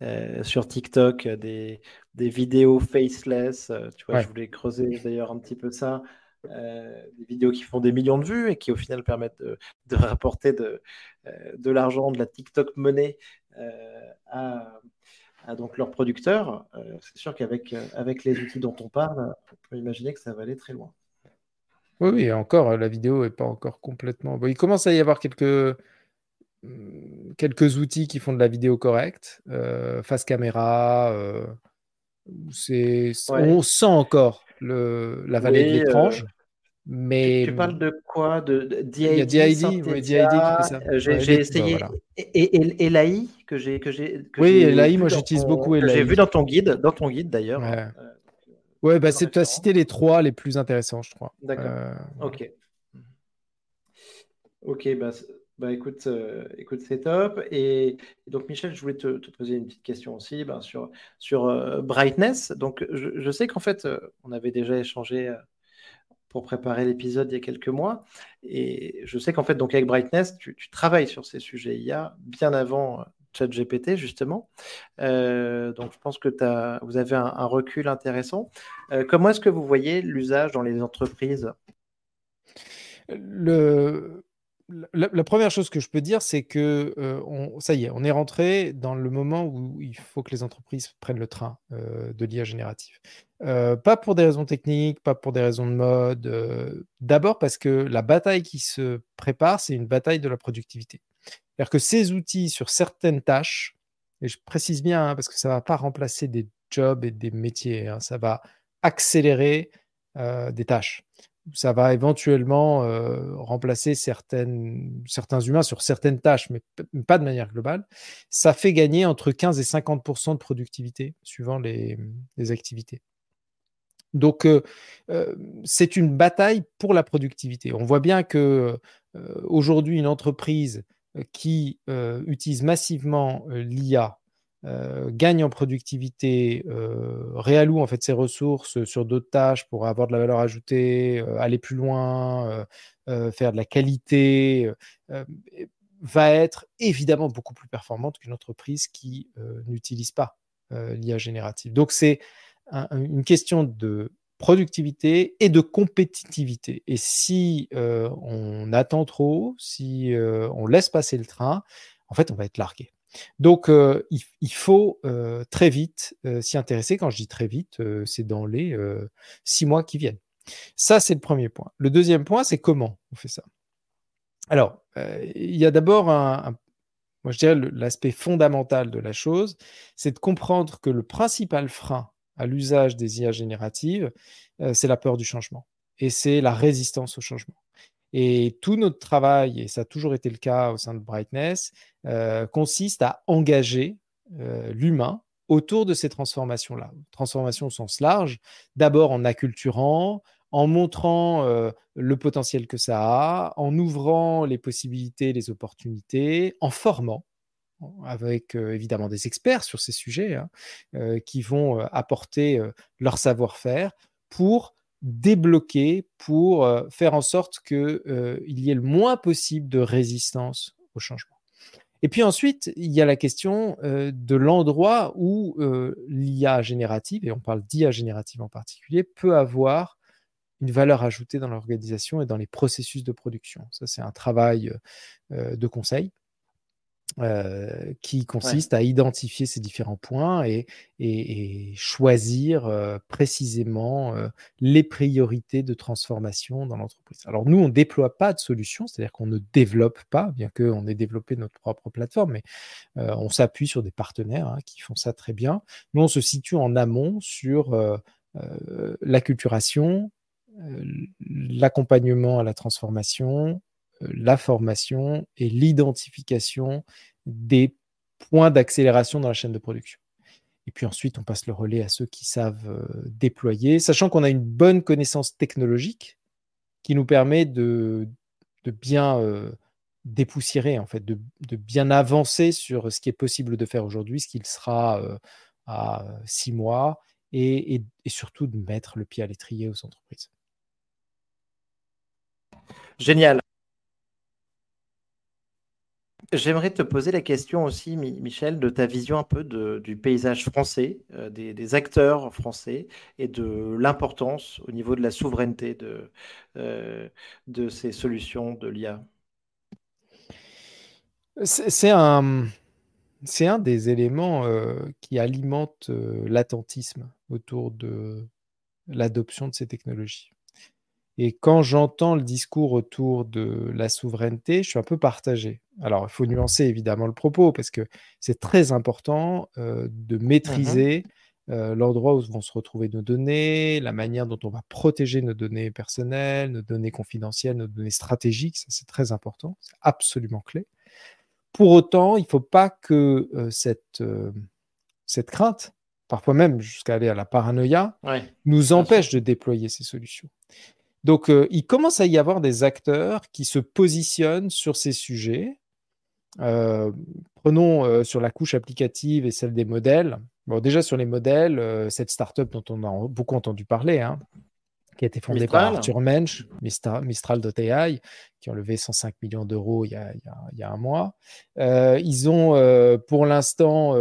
euh, sur TikTok, des, des vidéos faceless. Euh, tu vois, je voulais creuser d'ailleurs un petit peu ça. des vidéos qui font des millions de vues et qui au final permettent de, de rapporter de, de l'argent, de la TikTok monnaie à, à, donc leurs producteurs. C'est sûr qu'avec avec les outils dont on parle, on peut imaginer que ça va aller très loin. Oui, oui, encore, la vidéo n'est pas encore complètement. il commence à y avoir quelques, mmh, quelques outils qui font de la vidéo correcte, euh, face caméra. Euh, c'est, On sent encore le, la vallée de l'étrange. Euh, mais... Tu, parles de quoi? De, DID, Il y a DID, qui fait ça. J'ai essayé. Et, et, l'AI que j'ai. Que j'ai oui, l'AI, moi j'utilise beaucoup. J'ai vu dans ton guide, dans ton guide d'ailleurs. Ouais, bah, c'est, tu as cité les trois les plus intéressants, je crois. D'accord. Euh, ok. Ok, bah, bah écoute, euh, écoute c'est top. Et, donc, Michel, je voulais te, poser une petite question aussi ben, sur, sur euh, Brightness. Donc, je, sais qu'en fait, on avait déjà échangé pour préparer l'épisode il y a quelques mois. Et je sais qu'en fait, donc avec Brightness, tu, travailles sur ces sujets IA bien avant GPT justement. Euh, donc, je pense que as, vous avez un, recul intéressant. Euh, comment est-ce que vous voyez l'usage dans les entreprises? Le, la, première chose que je peux dire, c'est que euh, ça y est, on est rentré dans le moment où il faut que les entreprises prennent le train de l'IA générative. pas pour des raisons techniques, pas pour des raisons de mode. D'abord parce que la bataille qui se prépare, c'est une bataille de la productivité. C'est-à-dire que ces outils sur certaines tâches, et je précise bien hein, parce que ça ne va pas remplacer des jobs et des métiers, hein, ça va accélérer euh, des tâches. Ça va éventuellement euh, remplacer certains humains sur certaines tâches, mais pas de manière globale. Ça fait gagner entre 15 et 50% de productivité suivant les, activités. Donc, euh, c'est une bataille pour la productivité. On voit bien que aujourd'hui, une entreprise euh, qui euh, utilise massivement euh, gagne en productivité, réalloue en fait ses ressources sur d'autres tâches pour avoir de la valeur ajoutée, aller plus loin, faire de la qualité, va être évidemment beaucoup plus performante qu'une entreprise qui n'utilise pas l'IA générative. Donc c'est une question de productivité et de compétitivité. Et si euh, on attend trop, si euh, on laisse passer le train, en fait, on va être largué. Donc, euh, il, faut très vite s'y intéresser. Quand je dis très vite, c'est dans les six mois qui viennent. Ça, c'est le premier point. Le deuxième point, c'est comment on fait ça. Alors, il y a d'abord un, moi je dirais l'aspect fondamental de la chose, c'est de comprendre que le principal frein à l'usage des IA génératives, euh, c'est la peur du changement et c'est la résistance au changement. Et tout notre travail, et ça a toujours été le cas au sein de Brightness, euh, consiste à engager euh, l'humain autour de ces transformations-là. Transformations au sens large, d'abord en acculturant, en montrant le potentiel que ça a, en ouvrant les possibilités, les opportunités, en formant avec évidemment des experts sur ces sujets, hein, qui vont apporter leur savoir-faire pour débloquer, pour faire en sorte qu'il y ait le moins possible de résistance au changement. Et puis ensuite, il y a la question de l'endroit où l'IA générative, et on parle d'IA générative en particulier, peut avoir une valeur ajoutée dans l'organisation et dans les processus de production. Ça, c'est un travail de conseil euh, qui consiste à identifier ces différents points et, et, choisir euh, précisément euh, les priorités de transformation dans l'entreprise. Alors nous, on ne déploie pas de solution, c'est-à-dire qu'on ne développe pas, bien qu'on ait développé notre propre plateforme, mais on s'appuie sur des partenaires hein, qui font ça très bien. Nous, on se situe en amont sur l'acculturation, l'accompagnement à la transformation, la formation et l'identification des points d'accélération dans la chaîne de production. Et puis ensuite, on passe le relais à ceux qui savent euh, déployer, sachant qu'on a une bonne connaissance technologique qui nous permet de, bien euh, dépoussiérer, en fait, de, bien avancer sur ce qui est possible de faire aujourd'hui, ce qu'il sera euh, à six mois, et surtout de mettre le pied à l'étrier aux entreprises. Génial. J'aimerais te poser la question aussi, Michel, de ta vision un peu du paysage français, euh, des, acteurs français et de l'importance au niveau de la souveraineté de, euh, de ces solutions de l'IA. C'est un, un des éléments euh, qui alimente l'attentisme autour de l'adoption de ces technologies. Et quand j'entends le discours autour de la souveraineté, je suis un peu partagé. Alors, il faut nuancer évidemment le propos parce que c'est très important euh, de mmh maîtriser euh, l'endroit où vont se retrouver nos données, la manière dont on va protéger nos données personnelles, nos données confidentielles, nos données stratégiques. Ça, c'est très important. C'est absolument clé. Pour autant, il ne faut pas que euh, cette, cette crainte, parfois même jusqu'à aller à la paranoïa, nous empêche de déployer ces solutions. Donc, euh, il commence à y avoir des acteurs qui se positionnent sur ces sujets. Euh, prenons euh, sur la couche applicative et celle des modèles. Bon, déjà sur les modèles, cette startup dont on a beaucoup entendu parler, hein, qui a été fondée par Arthur Mensch, Mistral.ai, qui ont levé 105 millions d'euros il, il, y a un mois. ils ont pour l'instant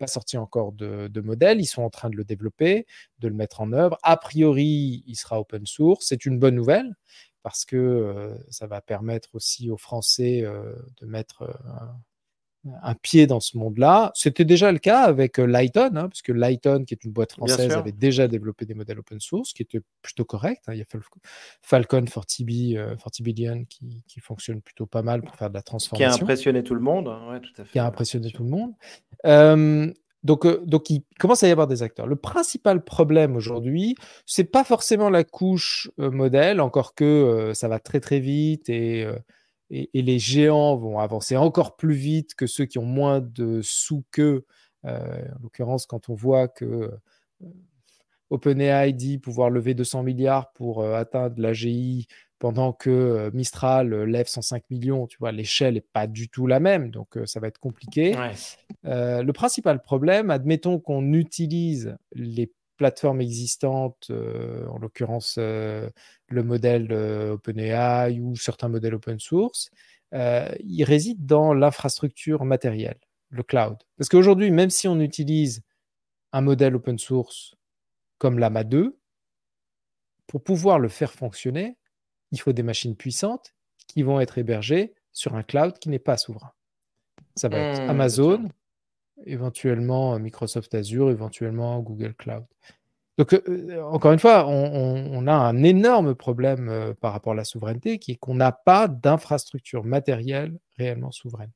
pas sorti encore de, modèle. Ils sont en train de le développer, de le mettre en œuvre. A priori, il sera open source. C'est une bonne nouvelle parce que euh, ça va permettre aussi aux Français euh, de mettre euh, un pied dans ce monde-là. C'était déjà le cas avec Lighton, hein, parce que Lighton, qui est une boîte française, avait déjà développé des modèles open source qui étaient plutôt corrects. Hein. Il y a Falcon 40, Billion qui, qui, fonctionne plutôt pas mal pour faire de la transformation. Qui a impressionné tout le monde. tout à fait. Qui a impressionné tout le monde. Euh, donc, euh, donc, il commence à y avoir des acteurs. Le principal problème aujourd'hui, c'est pas forcément la couche euh, modèle, encore que ça va très très vite et, et, les géants vont avancer encore plus vite que ceux qui ont moins de sous qu'eux. en l'occurrence, quand on voit que OpenAI dit pouvoir lever 200 milliards pour atteindre l'AGI pendant que euh, Mistral euh, lève 105 millions, tu vois, l'échelle n'est pas du tout la même, donc euh, ça va être compliqué. le principal problème, admettons qu'on utilise les plateformes existantes, en l'occurrence le modèle OpenAI ou certains modèles open source, il réside dans l'infrastructure matérielle, le cloud. Parce qu'aujourd'hui, même si on utilise un modèle open source comme l'AMA 2, pour pouvoir le faire fonctionner, il faut des machines puissantes qui vont être hébergées sur un cloud qui n'est pas souverain. Ça va être mmh, Amazon, éventuellement Microsoft Azure, éventuellement Google Cloud. Donc, euh, encore une fois, on, a un énorme problème euh, par rapport à la souveraineté, qui est qu'on n'a pas d'infrastructure matérielle réellement souveraine.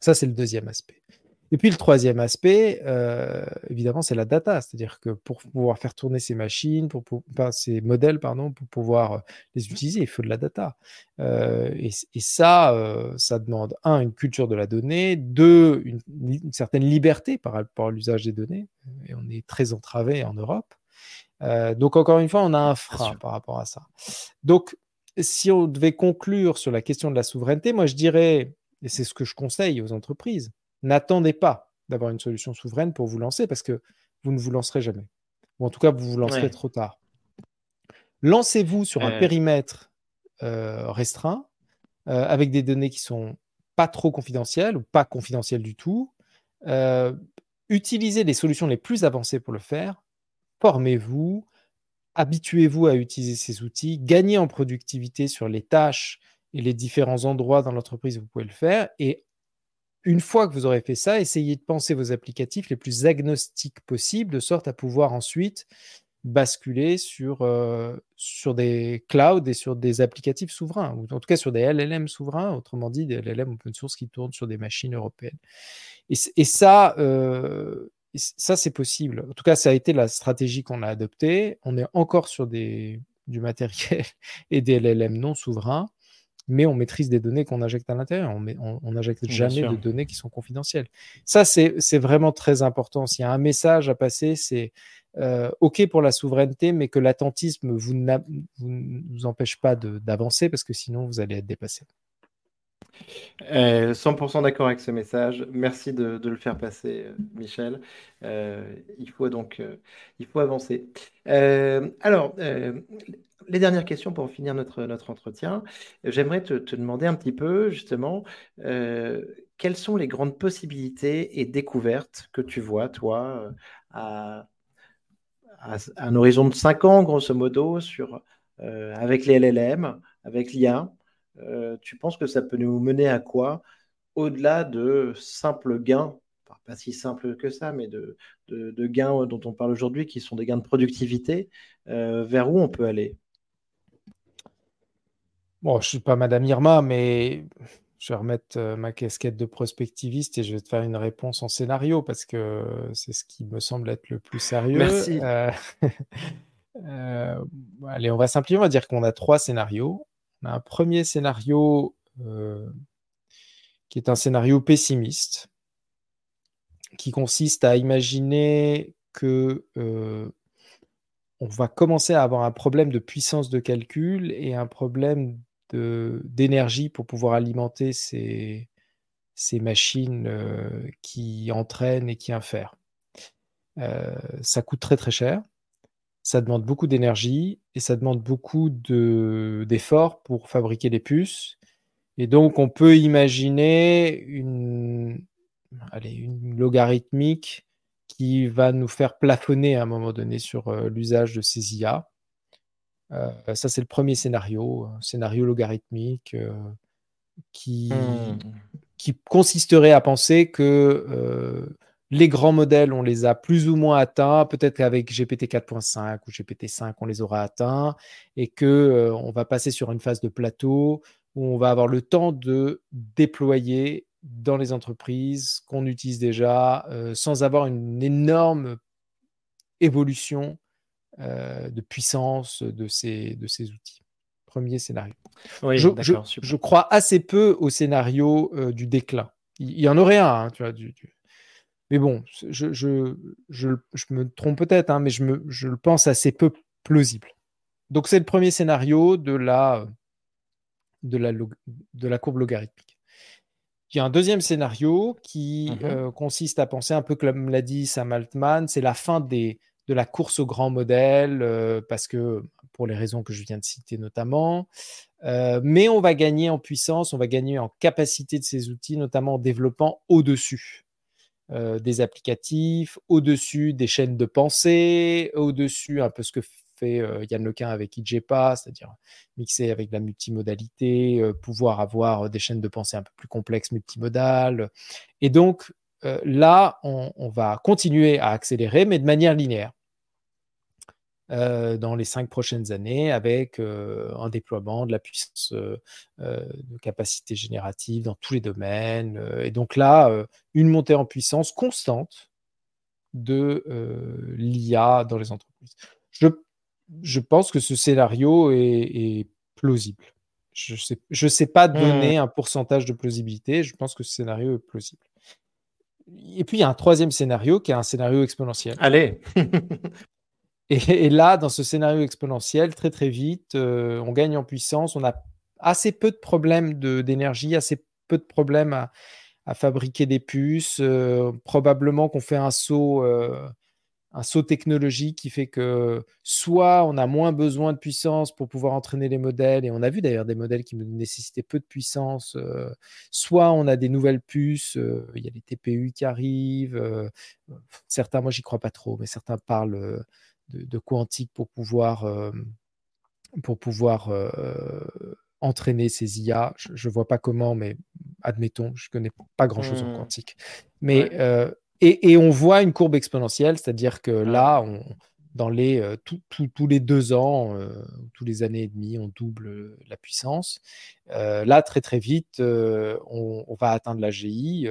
Ça, c'est le deuxième aspect. Et puis le troisième aspect, euh, évidemment, c'est la data. C'est-à-dire que pour pouvoir faire tourner ces machines, pour, ces modèles, pardon, pour pouvoir euh, les utiliser, il faut de la data. Euh, et, ça, ça demande, un, une culture de la donnée, deux, une, certaine liberté par rapport à l'usage des données. Et on est très entravé en Europe. donc, encore une fois, on a un frein par rapport à ça. Donc, si on devait conclure sur la question de la souveraineté, moi, je dirais, et c'est ce que je conseille aux entreprises, n'attendez pas d'avoir une solution souveraine pour vous lancer parce que vous ne vous lancerez jamais. Ou en tout cas, vous vous lancerez trop tard. Lancez-vous sur un périmètre restreint avec des données qui sont pas trop confidentielles ou pas confidentielles du tout. utilisez les solutions les plus avancées pour le faire. Formez-vous, habituez-vous à utiliser ces outils, gagnez en productivité sur les tâches et les différents endroits dans l'entreprise où vous pouvez le faire. Et une fois que vous aurez fait ça, essayez de penser vos applicatifs les plus agnostiques possibles, de sorte à pouvoir ensuite basculer sur, euh, sur des clouds et sur des applicatifs souverains, ou en tout cas sur des LLM souverains, autrement dit des LLM open source qui tournent sur des machines européennes. Et, ça, euh, ça c'est possible. En tout cas, ça a été la stratégie qu'on a adoptée. On est encore sur des, du matériel et des LLM non souverains mais on maîtrise des données qu'on injecte à l'intérieur. On n'injecte jamais de données qui sont confidentielles. Ça, c'est vraiment très important. S'il y a un message à passer, c'est euh, OK pour la souveraineté, mais que l'attentisme vous ne vous empêche pas d'avancer, parce que sinon, vous allez être dépassé. 100% euh, d'accord avec ce message. Merci de, le faire passer, euh, Michel. il faut donc il faut avancer. alors, les dernières questions pour finir notre, notre entretien. J'aimerais te, demander un petit peu, justement, euh, quelles sont les grandes possibilités et découvertes que tu vois, toi, à, un horizon de 5 ans, grosso modo, sur, euh, avec les LLM, avec l'IA euh, Tu penses que ça peut nous mener à quoi au-delà de simples gains pas si simples que ça, mais de, gains dont on parle aujourd'hui, qui sont des gains de productivité, vers où on peut aller? Bon, je suis pas Madame Irma, mais je vais remettre euh, ma casquette de prospectiviste et je vais te faire une réponse en scénario parce que c'est ce qui me semble être le plus sérieux. Merci. Euh, euh, allez, on va va dire qu'on a trois scénarios. On a un premier scénario qui est un scénario pessimiste, qui consiste à imaginer que on va commencer à avoir un problème de puissance de calcul et un problème d'énergie pour pouvoir alimenter ces, ces machines euh, qui entraînent et qui infèrent. Euh, ça coûte très très cher, ça demande beaucoup d'énergie et ça demande beaucoup d'efforts pour fabriquer les puces. Et donc on peut imaginer une, allez, une logarithmique qui va nous faire plafonner à un moment donné sur euh, l'usage de ces IA. Euh, ça, c'est le premier scénario, scénario logarithmique euh, qui, hmm. qui consisterait à penser que les grands modèles, on les a plus ou moins atteints. Peut-être qu'avec GPT 4.5 ou GPT 5, on les aura atteints et que on va passer sur une phase de plateau où on va avoir le temps de déployer dans les entreprises qu'on utilise déjà euh, sans avoir une énorme évolution euh, de puissance de ces, de ces outils. Premier scénario. je, je, crois assez peu au scénario euh, du déclin. Il, y en aurait un, hein, tu vois, du, mais bon, je, je, je, me trompe peut-être, hein, mais je, me, je le pense assez peu plausible. Donc c'est le premier scénario de la, de la, de la courbe logarithmique. Il y a un deuxième scénario qui mmh euh, consiste à penser un peu comme l'a dit Sam Altman, c'est la fin des, de la course au grand modèle, euh, parce que pour les raisons que je viens de citer notamment, euh, mais on va gagner en puissance, on va gagner en capacité de ces outils, notamment en développant au-dessus des applicatifs, au-dessus des chaînes de pensée, au-dessus un peu ce que fait euh, Yann Lequin avec IJPA, c'est-à-dire mixer avec la multimodalité, euh, pouvoir avoir des chaînes de pensée un peu plus complexes, multimodales. Et donc, euh, là, on, va continuer à accélérer, mais de manière linéaire. dans les cinq prochaines années avec un déploiement de la puissance de capacité générative dans tous les domaines. et donc là, une montée en puissance constante de l'IA dans les entreprises. Je je pense que ce scénario est, plausible. Je ne sais, je sais pas donner mmh. un pourcentage de plausibilité. Je pense que ce scénario est plausible. Et puis, il y a un troisième scénario qui est un scénario exponentiel. Allez et, là, dans ce scénario exponentiel, très très vite, euh, on gagne en puissance. On a assez peu de problèmes d'énergie, assez peu de problèmes à, à fabriquer des puces. probablement qu'on fait un saut un saut technologique qui fait que soit on a moins besoin de puissance pour pouvoir entraîner les modèles, et on a vu d'ailleurs des modèles qui nécessitaient peu de puissance, euh, soit on a des nouvelles puces, euh, il y a les TPU qui arrivent, euh, certains, moi j'y crois pas trop, mais certains parlent de, quantique pour pouvoir, pour pouvoir entraîner ces IA. Je ne vois pas comment, mais admettons, je ne connais pas grand-chose en mmh. quantique. Mais et, on voit une courbe exponentielle, c'est-à-dire que là, on, dans les, euh, tous les deux ans, euh, tous les années et demie, on double la puissance. Euh, là, très très vite, on, on, va atteindre la GI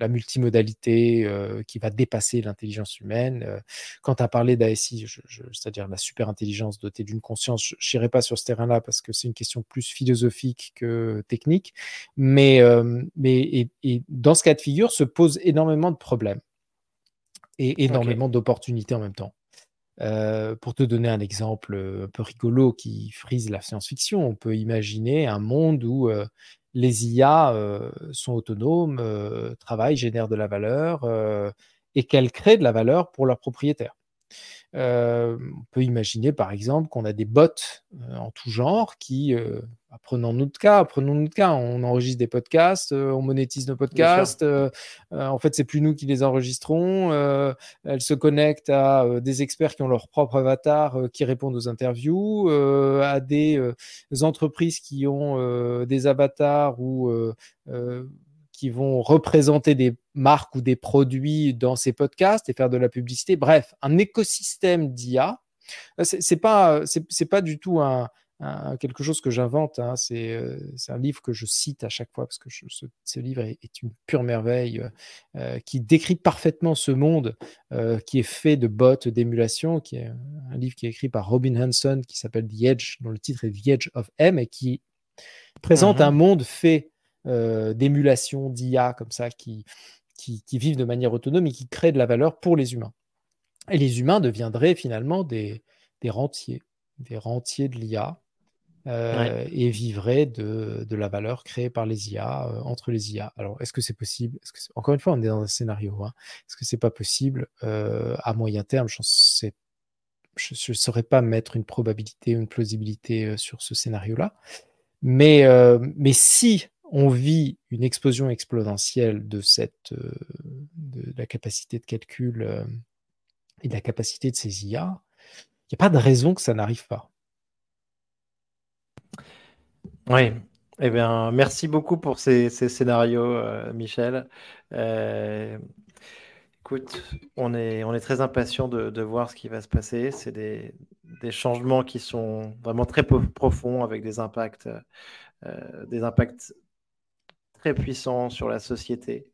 la multimodalité euh, qui va dépasser l'intelligence humaine. Euh, quand tu as parlé d'ASI, c'est-à-dire la super intelligence dotée d'une conscience, je n'irai pas sur ce terrain-là parce que c'est une question plus philosophique que technique. Mais, euh, mais et, dans ce cas de figure, se pose énormément de problèmes et énormément d'opportunités en même temps. pour te donner un exemple un peu rigolo qui frise la science-fiction, on peut imaginer un monde où les IA euh, sont autonomes, euh, travaillent, génèrent de la valeur euh, et qu'elles créent de la valeur pour leurs propriétaires. On peut imaginer par exemple qu'on a des bots en tout genre qui prenons notre cas, prenons notre cas, on enregistre des podcasts, euh, on monétise nos podcasts. Euh, euh, en fait, c'est plus nous qui les enregistrons. elles se connectent à des experts qui ont leur propre avatar, qui répondent aux interviews, à des entreprises qui ont des avatars ou qui vont représenter des marques ou des produits dans ces podcasts et faire de la publicité. Bref, un écosystème d'IA. C'est pas, c'est pas du tout un, quelque chose que j'invente. Hein. Euh, c'est un livre que je cite à chaque fois parce que ce, livre est, une pure merveille euh, euh, qui décrit parfaitement ce monde qui est fait de bots, d'émulation, qui est un livre qui est écrit par Robin Hanson qui s'appelle The Edge, dont le titre est The Edge of M et qui présente un mmh monde fait d'émulation, d'IA comme ça, qui, qui, vivent de manière autonome et qui créent de la valeur pour les humains. Et les humains deviendraient finalement des, des rentiers, des rentiers de l'IA euh, et vivrait de, la valeur créée par les IA, euh, entre les IA. Alors, est-ce que c'est possible? Que Encore une fois, on est dans un scénario. Hein. Est-ce que c'est pas possible euh, à moyen terme? Je ne saurais pas mettre une probabilité une plausibilité sur ce scénario-là. Mais, mais si on vit une explosion exponentielle de, cette, de la capacité de calcul et de la capacité de ces IA, il n'y a pas de raison que ça n'arrive pas. Oui, eh bien, merci beaucoup pour ces, scénarios, euh, Michel. Euh, écoute, on est, on est très impatient de, voir ce qui va se passer. C'est des, changements qui sont vraiment très profonds avec des impacts, euh, des impacts très puissants sur la société.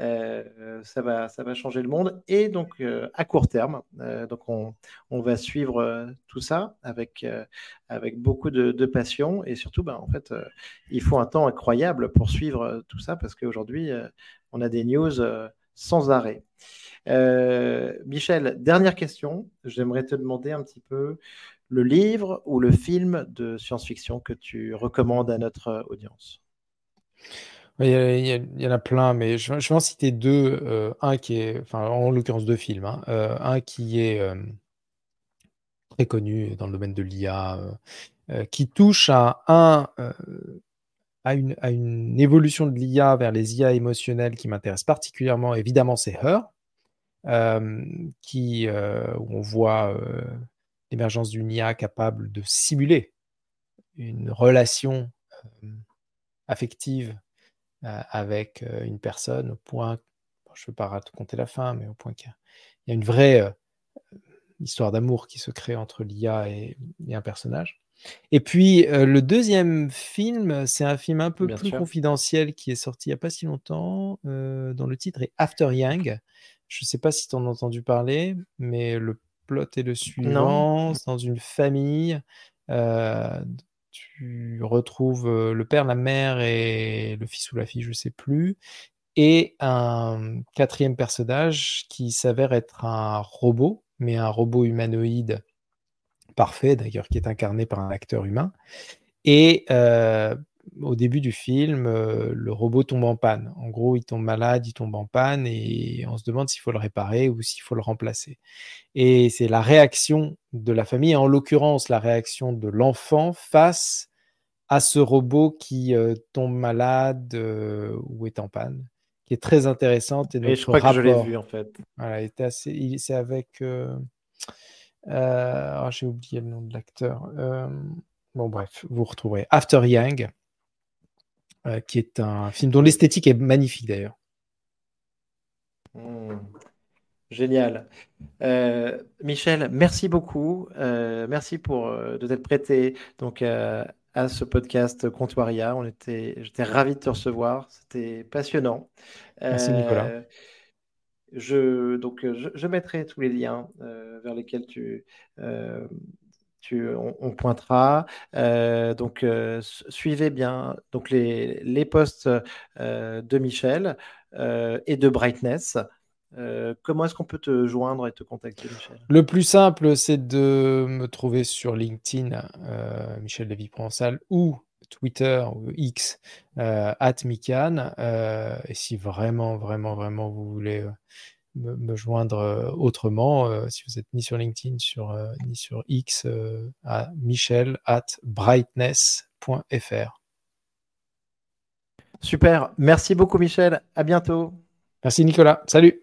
Euh, ça, va, changer le monde. Et donc, euh, à court terme, euh, donc on, on, va suivre tout ça avec, avec beaucoup de, passion. Et surtout, ben, en fait, il faut un temps incroyable pour suivre tout ça parce qu'aujourd'hui, on a des news sans arrêt. Michel, dernière question. J'aimerais te demander un petit peu le livre ou le film de science-fiction que tu recommandes à notre audience. Il y, en a plein, mais je, vais en citer deux. Euh, un qui est, en l'occurrence deux films. Hein. Euh, un qui est euh, très connu dans le domaine de l'IA, qui touche à un, à une, à une évolution de l'IA vers les IA émotionnelles qui m'intéresse particulièrement. Évidemment, c'est Her, qui, où on voit l'émergence d'une IA capable de simuler une relation affective avec euh, une personne au point, je ne veux pas raconter la fin, mais au point qu'il y, a une vraie euh, histoire d'amour qui se crée entre l'IA et, un personnage. Et puis le deuxième film, c'est un film un peu plus confidentiel qui est sorti il n'y a pas si longtemps, dont le titre est After Yang. Je ne sais pas si tu en as entendu parler, mais le plot est le suivant. Dans une famille tu retrouves euh, le père, la mère et le fils ou la fille, je ne sais plus, et un quatrième personnage qui s'avère être un robot, mais un robot humanoïde parfait d'ailleurs, qui est incarné par un acteur humain. Et euh, au début du film, le robot tombe en panne. En gros, il tombe malade, il tombe en panne et on se demande s'il faut le réparer ou s'il faut le remplacer. Et c'est la réaction de la famille, en l'occurrence la réaction de l'enfant face à ce robot qui tombe malade ou est en panne, qui est très intéressante. Et, je crois que je l'ai vu en fait. Voilà, c'est avec. Euh, j'ai oublié le nom de l'acteur. Euh, bon, bref, vous retrouverez After Yang, euh, qui est un film dont l'esthétique est magnifique d'ailleurs. Hmm. Génial. Michel, merci beaucoup. merci pour de t'être prêté donc à ce podcast Comptoiria. On était, j'étais ravi de te recevoir. C'était passionnant. Merci Nicolas. Je, donc, euh, je, mettrai tous les liens euh, vers lesquels tu, euh, on, pointera. donc, suivez bien donc les, les posts de Michel et de Brightness. comment est-ce qu'on peut te joindre et te contacter, Michel? Le plus simple, c'est de me trouver sur LinkedIn, Michel Lévy Provençal, ou Twitter ou X, at Mikan. et si vraiment, vraiment, vraiment vous voulez me, joindre autrement, si vous êtes ni sur LinkedIn sur, ni sur X, à michel at brightness.fr. Super, merci beaucoup Michel, à bientôt. Merci Nicolas, salut.